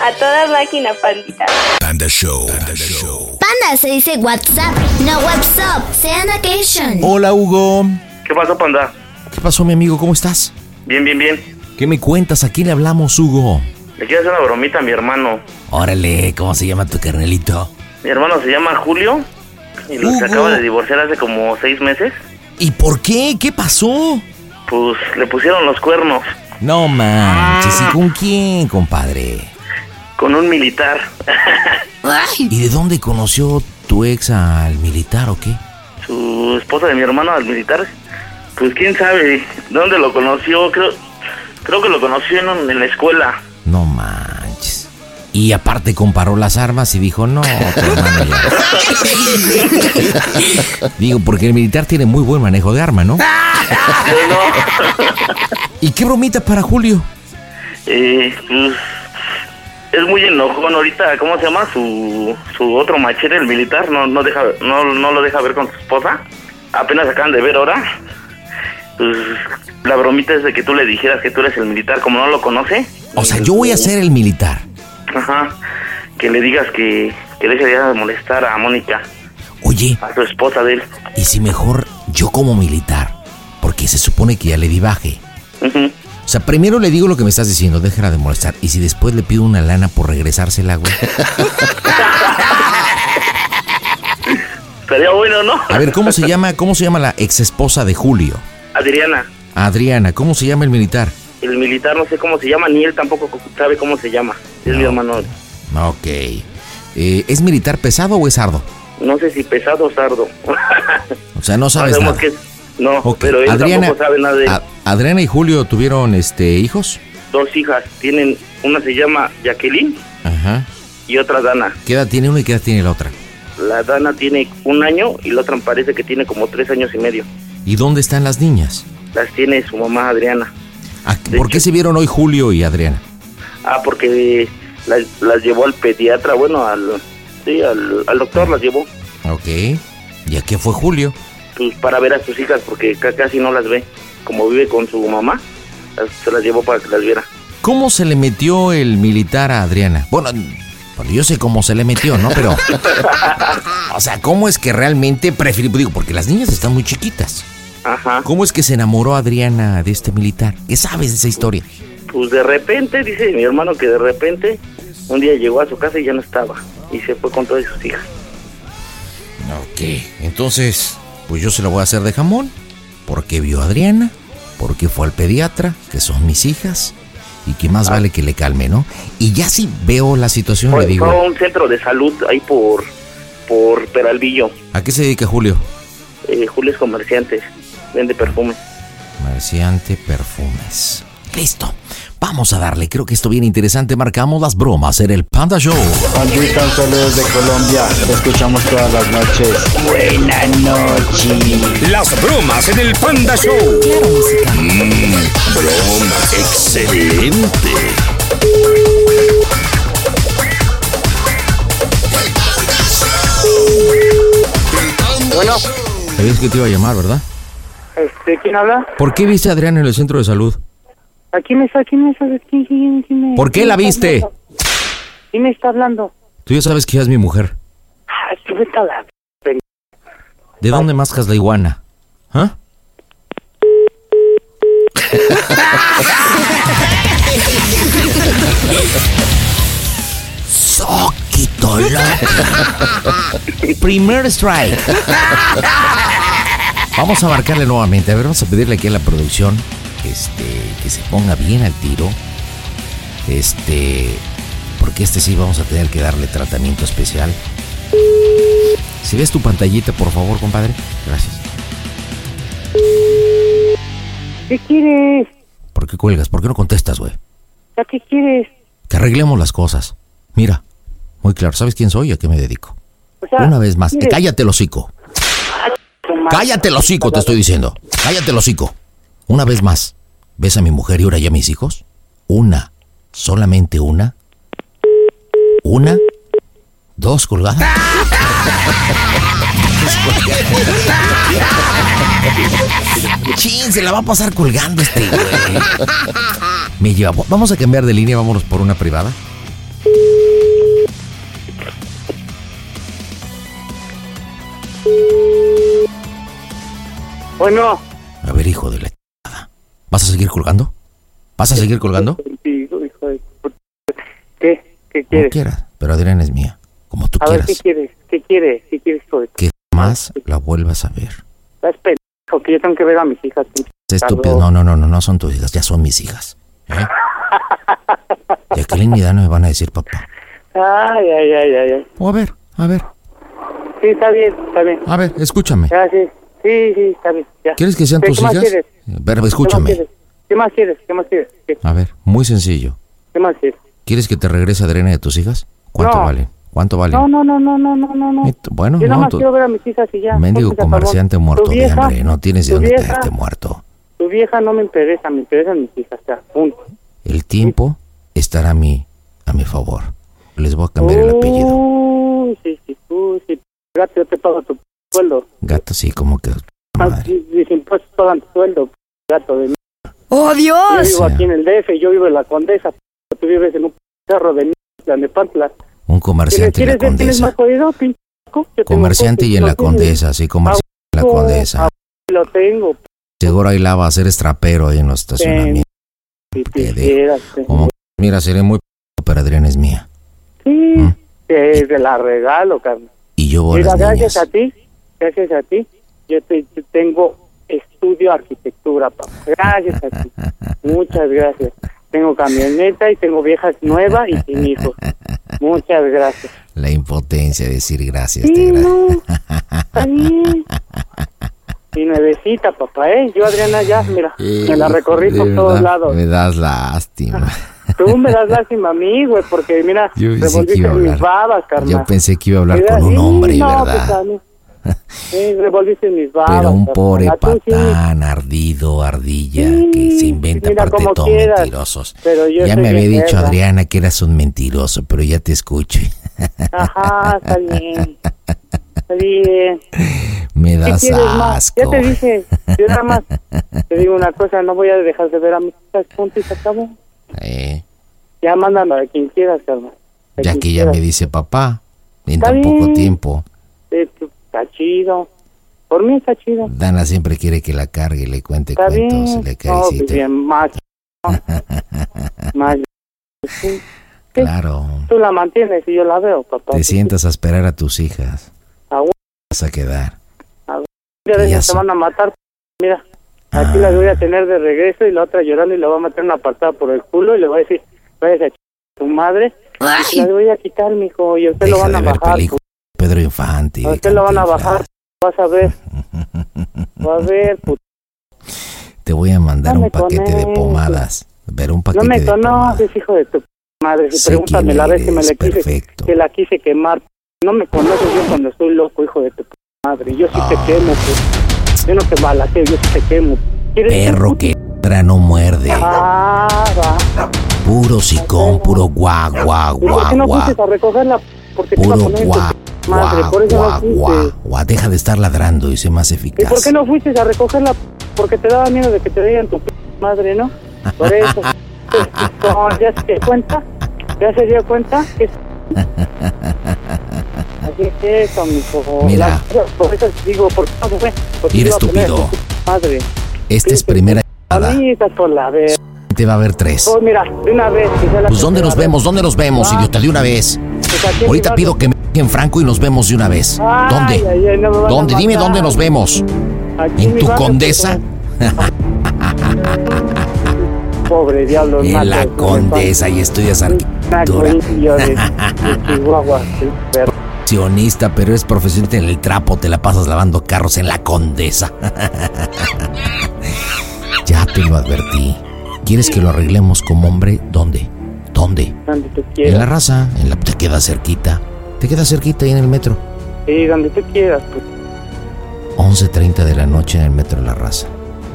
A toda máquina, pandita. Panda Show. Panda Show. Panda se dice WhatsApp, no WhatsApp. Sean occasion. Hola, Hugo. ¿Qué pasó, panda? ¿Qué pasó, mi amigo? ¿Cómo estás? Bien, bien, bien. ¿Qué me cuentas? ¿A quién le hablamos, Hugo? Le quiero hacer una bromita a mi hermano. Órale, ¿cómo se llama tu carnelito? Mi hermano se llama Julio y lo- se Hugo. acaba de divorciar hace como seis meses. ¿Y por qué? ¿Qué pasó? Pues le pusieron los cuernos No manches, ¿y con quién, compadre? con un militar. ¿Y de dónde conoció tu ex al militar o qué? Su esposa de mi hermano, al militar, pues quién sabe dónde lo conoció. Creo, creo que lo conoció en, en la escuela. No manches. Y aparte comparó las armas y dijo, no, tu hermano ya. [LAUGHS] Digo, porque el militar tiene muy buen manejo de arma, ¿no? ¿Y qué bromita para Julio? Eh, pues, es muy enojón ahorita, ¿cómo se llama? Su, su otro machete, el militar, no, no, deja, no, no lo deja ver con su esposa. Apenas acaban de ver ahora. Pues la bromita es de que tú le dijeras que tú eres el militar, como no lo conoce. O sea, yo voy a ser el militar. Ajá. Que le digas que, que deje de molestar a Mónica, Oye, a su esposa de él. ¿y si mejor yo como militar? Porque se supone que ya le di baje. O sea, primero le digo lo que me estás diciendo, déjala de molestar. Y si después le pido una lana por regresársela, güey. [LAUGHS] Estaría bueno, ¿no? A ver, ¿cómo se llama, cómo se llama la ex esposa de Julio? Adriana, Adriana, ¿cómo se llama el militar? El militar no sé cómo se llama, ni él tampoco sabe cómo se llama. Es mi hermano. Ok. Eh, ¿Es militar pesado o es sardo? No sé si pesado o sardo. O sea, no [LAUGHS] sabes sabemos nada. que es- No, Ok, pero él Adriana, tampoco sabe nada de él. A- Adriana y Julio tuvieron este hijos. Dos hijas, tienen, una se llama Jacqueline Ajá. y otra Dana. ¿Qué edad tiene una y qué edad tiene la otra? La Dana tiene un año y la otra me parece que tiene como tres años y medio. ¿Y dónde están las niñas? Las tiene su mamá Adriana. ¿A- ¿Por qué se vieron hoy Julio y Adriana? Ah, porque las, las llevó al pediatra, bueno, al, sí, al, al doctor las llevó, Ok. ¿Y a qué fue Julio? pues para ver a sus hijas, porque ca- casi no las ve. Como vive con su mamá, se las llevó para que las viera. ¿Cómo se le metió el militar a Adriana? Bueno, bueno, yo sé cómo se le metió, ¿no? Pero, [LAUGHS] o sea, ¿cómo es que realmente prefirió? Digo, porque las niñas están muy chiquitas. Ajá. ¿Cómo es que se enamoró Adriana de este militar? ¿Qué sabes de esa historia? Pues de repente, dice mi hermano que de repente un día llegó a su casa y ya no estaba. Y se fue con todas sus hijas. Ok, entonces, pues yo se lo voy a hacer de jamón. Porque vio a Adriana, porque fue al pediatra, que son mis hijas, y que más vale que le calme, ¿no? Y ya si veo la situación, Fue, le digo, fue a un centro de salud ahí por, por Peralvillo. ¿a qué se dedica Julio? Eh, Julio es comerciante, vende perfume. Comerciante perfumes. Listo. Vamos a darle, creo que esto viene interesante. Marcamos las bromas en el Panda Show. Juanita, un saludo desde Colombia. Te escuchamos todas las noches. Buenas noches. Las bromas en el Panda Show. Mmm, broma. Excelente. Bueno, Sabías que te iba a llamar, ¿verdad? Este, ¿quién habla? ¿Por qué viste a Adriana en el centro de salud? Aquí me está, ¿quién me está, quién, quién- quién me- ¿Por qué quién la viste? ¿Quién me está hablando? Tú ya sabes que ella es mi mujer. Ah, tú vete a la... ¿De dónde mascas la iguana? ¿Ah? Soquito Primer strike. Vamos a marcarle nuevamente. A ver, vamos a pedirle aquí a la producción este, que se ponga bien al tiro. Este, porque este sí vamos a tener que darle tratamiento especial. Si ves tu pantallita, por favor, compadre. Gracias. ¿Qué quieres? ¿Por qué cuelgas? ¿Por qué no contestas, güey? ¿Ya qué quieres? Que arreglemos las cosas. Mira, muy claro, ¿sabes quién soy y a qué me dedico? O sea, Una vez más, cállate el hocico. Cállate el hocico, te estoy diciendo. Cállate el hocico. Una vez más, ¿ves a mi mujer y ahora ya a mis hijos? Una, solamente una. Una, dos colgadas. [LAUGHS] Chin, se la va a pasar colgando este güey. Me lleva. Vamos a cambiar de línea, vámonos por una privada. Bueno. A ver, hijo de la chingada. ¿Vas a seguir colgando? ¿Vas a seguir colgando? ¿Qué? ¿Qué Como quieres? quieras, pero Adriana es mía. Como tú a ver, quieras. ¿qué quieres? ¿Qué quieres? ¿Qué quieres tú? Que más la vuelvas a ver. Estás pendejo, que yo tengo que ver a mis hijas. Es estúpido. No, no, no, no, no son tus hijas, ya son mis hijas. ¿eh? Jacqueline y Dana me van a decir papá. Ay, ay, ay, ay, ay. O a ver, a ver, Sí, está bien, está bien. a ver, escúchame. Ya, sí. Sí, sí, está bien. Ya. ¿Quieres que sean ¿Qué tus hijas? quieres? Pero ¿Qué más escúchame. ¿Qué más quieres? ¿Qué más quieres? ¿Qué, A ver, muy sencillo. qué más quieres? ¿Quieres que te regrese Adriana de tus hijas? ¿Cuánto No. vale? ¿Cuánto vale? No, no, no, no, no, no, no, no. Bueno, Yo nada no, más quiero ver a mis hijas y ya. Mendigo comerciante muerto de vieja- hambre, no tienes de dónde vieja- caerte muerto. Tu vieja no me interesa, me interesan mis hijas, ya, punto. El tiempo estará a mi, a mi favor. Les voy a cambiar el apellido. Uy, sí, sí, uy, sí. Gato, yo te pago tu sueldo. Gato, sí, como que... Ah, sí, Mis impuestos pagan sueldo, gato de mierda. ¡Oh, Yo vivo aquí en el DF, yo vivo en la Condesa. Tú vives en un cerro de mierda, de Pantla. Un comerciante en la ¿Quieres ver quién es Condesa. más jodido, pinche? Comerciante y en la. Condesa, sí, comerciante en la Condesa. Lo tengo. Seguro ahí la va a hacer estrapero ahí en los estacionamientos. Quisieras, sí. Como, mira, seré muy... pero Adriana es mía. Sí, te la regalo, carnal. Y yo voy a las gracias a ti, gracias a ti, yo, te- yo tengo estudio arquitectura, papá. Gracias a ti. [LAUGHS] Muchas gracias. Tengo camioneta y tengo viejas nuevas y sin hijos. Muchas gracias. La impotencia de decir gracias. Sí, te gra- no. [LAUGHS] Y nuevecita, papá, ¿eh? Yo, Adriana, ya, mira, me la recorrí por todos verdad, lados. Me das lástima. [LAUGHS] Tú me das lástima a mí, güey, porque mira, Yo pensé que iba a mis hablar. babas, carnal. Yo pensé que iba a hablar Mira, con un sí, hombre, no, ¿verdad? pues, a mí- Sí, revolviste mis babas. Pero un pobre sí, patán, ardido, ardilla, que se inventa aparte todo quieras, mentirosos. pero yo ya me había dicho. Adriana que eras un mentiroso, pero ya te escucho. Ajá, está bien. [LAUGHS] Está bien. me ¿Qué das más? asco. Ya te dije, yo nada más [LAUGHS] te digo una cosa, no voy a dejar de ver a mis hijas, punto y se acabó. Eh, Ya mándame a quien quieras. A ya que ya quieras. me dice papá, en tan poco tiempo. Eh, está chido. Por mí está chido. Dana siempre quiere que la cargue, le cuente Está cuentos, bien. le No, carecite. bien, más. [LAUGHS] más. Sí. Claro, Tú la mantienes y yo la veo, papá. te sientas a esperar a tus hijas. A Vas a quedar. a Ya sé. van a matar. Mira, aquí la voy a tener de regreso y la otra llorando y le voy a meter una patada por el culo y le voy a decir, vayas a tu madre. Y la voy a quitar, mijo, y a usted lo Deja van a bajar. Pedro Infante. A usted lo van a bajar. Vas a ver. Vas a ver, puto. Te voy a mandar No me un paquete de pomadas. Pero un No paquete me de pomadas. conoces, hijo de tu madre. Si pregúntame la vez que me la quise, que la quise quemar. No me conoces yo cuando estoy loco, hijo de tu madre. Yo sí te Ah. quemo, pues. Yo no te balateo, yo sí te quemo. ¿Quieres Perro que ladra no muerde. Ah, va. Puro sicón, puro guau, ¿Y por qué no fuiste a recogerla? Porque te iba a Puro poner guau, tu madre. guau, Por eso guau, no guau, guau. Deja de estar ladrando y sé más ¿Y eficaz. por qué no fuiste a recogerla? Porque te daba miedo de que te digan tu madre, ¿no? Por eso. [LAUGHS] No, ¿Ya se dio cuenta? ¿Ya se dio cuenta? Es- Así es eso, mijo. Mira. Por eso digo, ¿por qué no fue? Porque a estúpido. a Madre. Esta es primera A llamada. mí estás por la vez. Te va a haber tres. Pues mira, de una vez. Pues ¿dónde nos vemos? ¿Dónde nos vemos, idiota? De una vez. Pues en Ahorita pido que me dejen franco y nos vemos de una vez. Ay, ¿Dónde? ay, ay, no ¿Dónde? Dime dónde nos vemos. Aquí ¿En tu barrio, condesa? Pobre diablo. En la condesa y estudias arquitectura. Sionista, pero es profesional en el trapo, te la pasas lavando carros en la condesa. [LAUGHS] ya te lo advertí. ¿Quieres que lo arreglemos como hombre? ¿Dónde? ¿Dónde? Donde tú En la raza, en la, te queda cerquita. Te queda cerquita ahí en el metro. Sí, donde tú quieras. Pues. 11.30 de la noche en el metro de la raza.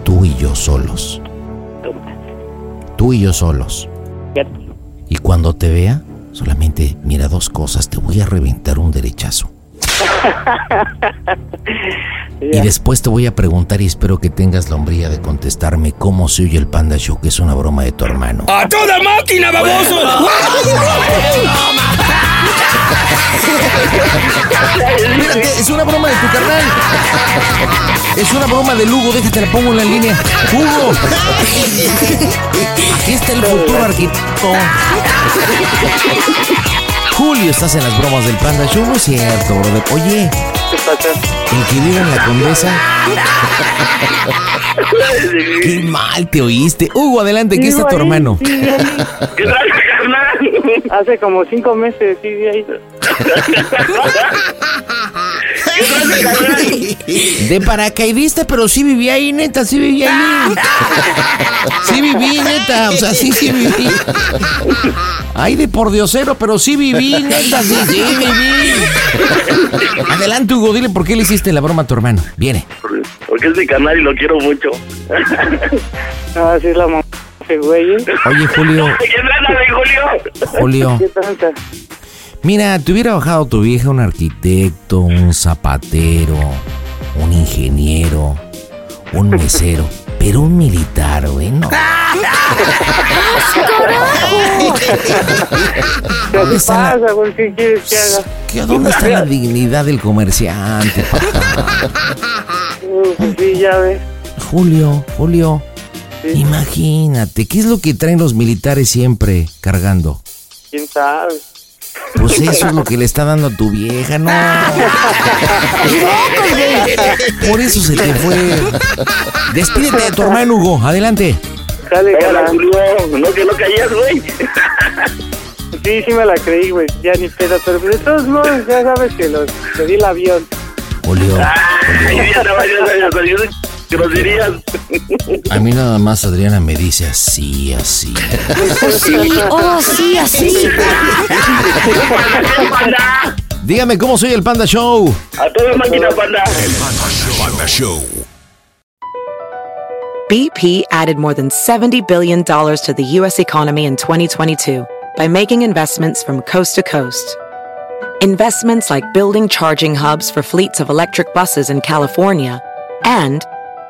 Tú y yo solos. Tú y yo solos. Y cuando te vea, solamente mira dos cosas. Te voy a reventar un derechazo. [LAUGHS] Y después te voy a preguntar y espero que tengas la hombría de contestarme cómo se oye el Panda Show, que es una broma de tu hermano. ¡A toda máquina, baboso! Espérate, es una broma de tu carnal. Es una broma de Lugo, déjate la pongo en la línea. Hugo. Aquí está el futuro arquitecto. Julio, estás en las bromas del Panda Show, no es cierto, brother. Oye, el que vive en la condesa. [LAUGHS] Qué mal te oíste. Hugo, adelante, aquí está tu hermano. ¿Qué tal, carnal? Hace como cinco meses, sí, de ahí. [LAUGHS] De paracaidista, pero sí viví ahí, neta, sí viví ahí. Sí viví, neta, o sea, sí, sí viví. Ay, de por diosero, pero sí viví, neta, sí, sí viví. Adelante, Hugo, dile por qué le hiciste la broma a tu hermano. Viene. Porque es mi canal y lo quiero mucho. Ah, sí, es la mamá ese güey. ¿eh? Oye, Julio, [LAUGHS] ¿Qué Julio? Julio. ¿Qué tanta? Mira, te hubiera bajado tu vieja un arquitecto, un zapatero, un ingeniero, un mesero, [LAUGHS] pero un militar, güey, no. ¿Qué pasa, güey? ¿Qué quieres que haga? ¿Qué, ¿Dónde está la dignidad del comerciante, papá? Sí, ya ves. Julio, Julio, imagínate, ¿qué es lo que traen los militares siempre cargando? ¿Quién sabe? Pues eso es lo que le está dando a tu vieja, no. Por eso se te fue. Despídete de tu hermano, Hugo. Adelante. Dale. Julio. No, que no caías, güey. Sí, sí me la creí, güey. Ya ni pedo. Pero de todos modos, ya sabes que los te di el avión. Julio, Ay, ya groserías. a mí nada más Adriana me dice así, así. Sí, oh, sí, así. Dígame cómo soy el Panda Show. A toda máquina, panda. Panda Show. BP added more than $70 billion to the U.S. economy in 2022 by making investments from coast to coast. Investments like building charging hubs for fleets of electric buses in California and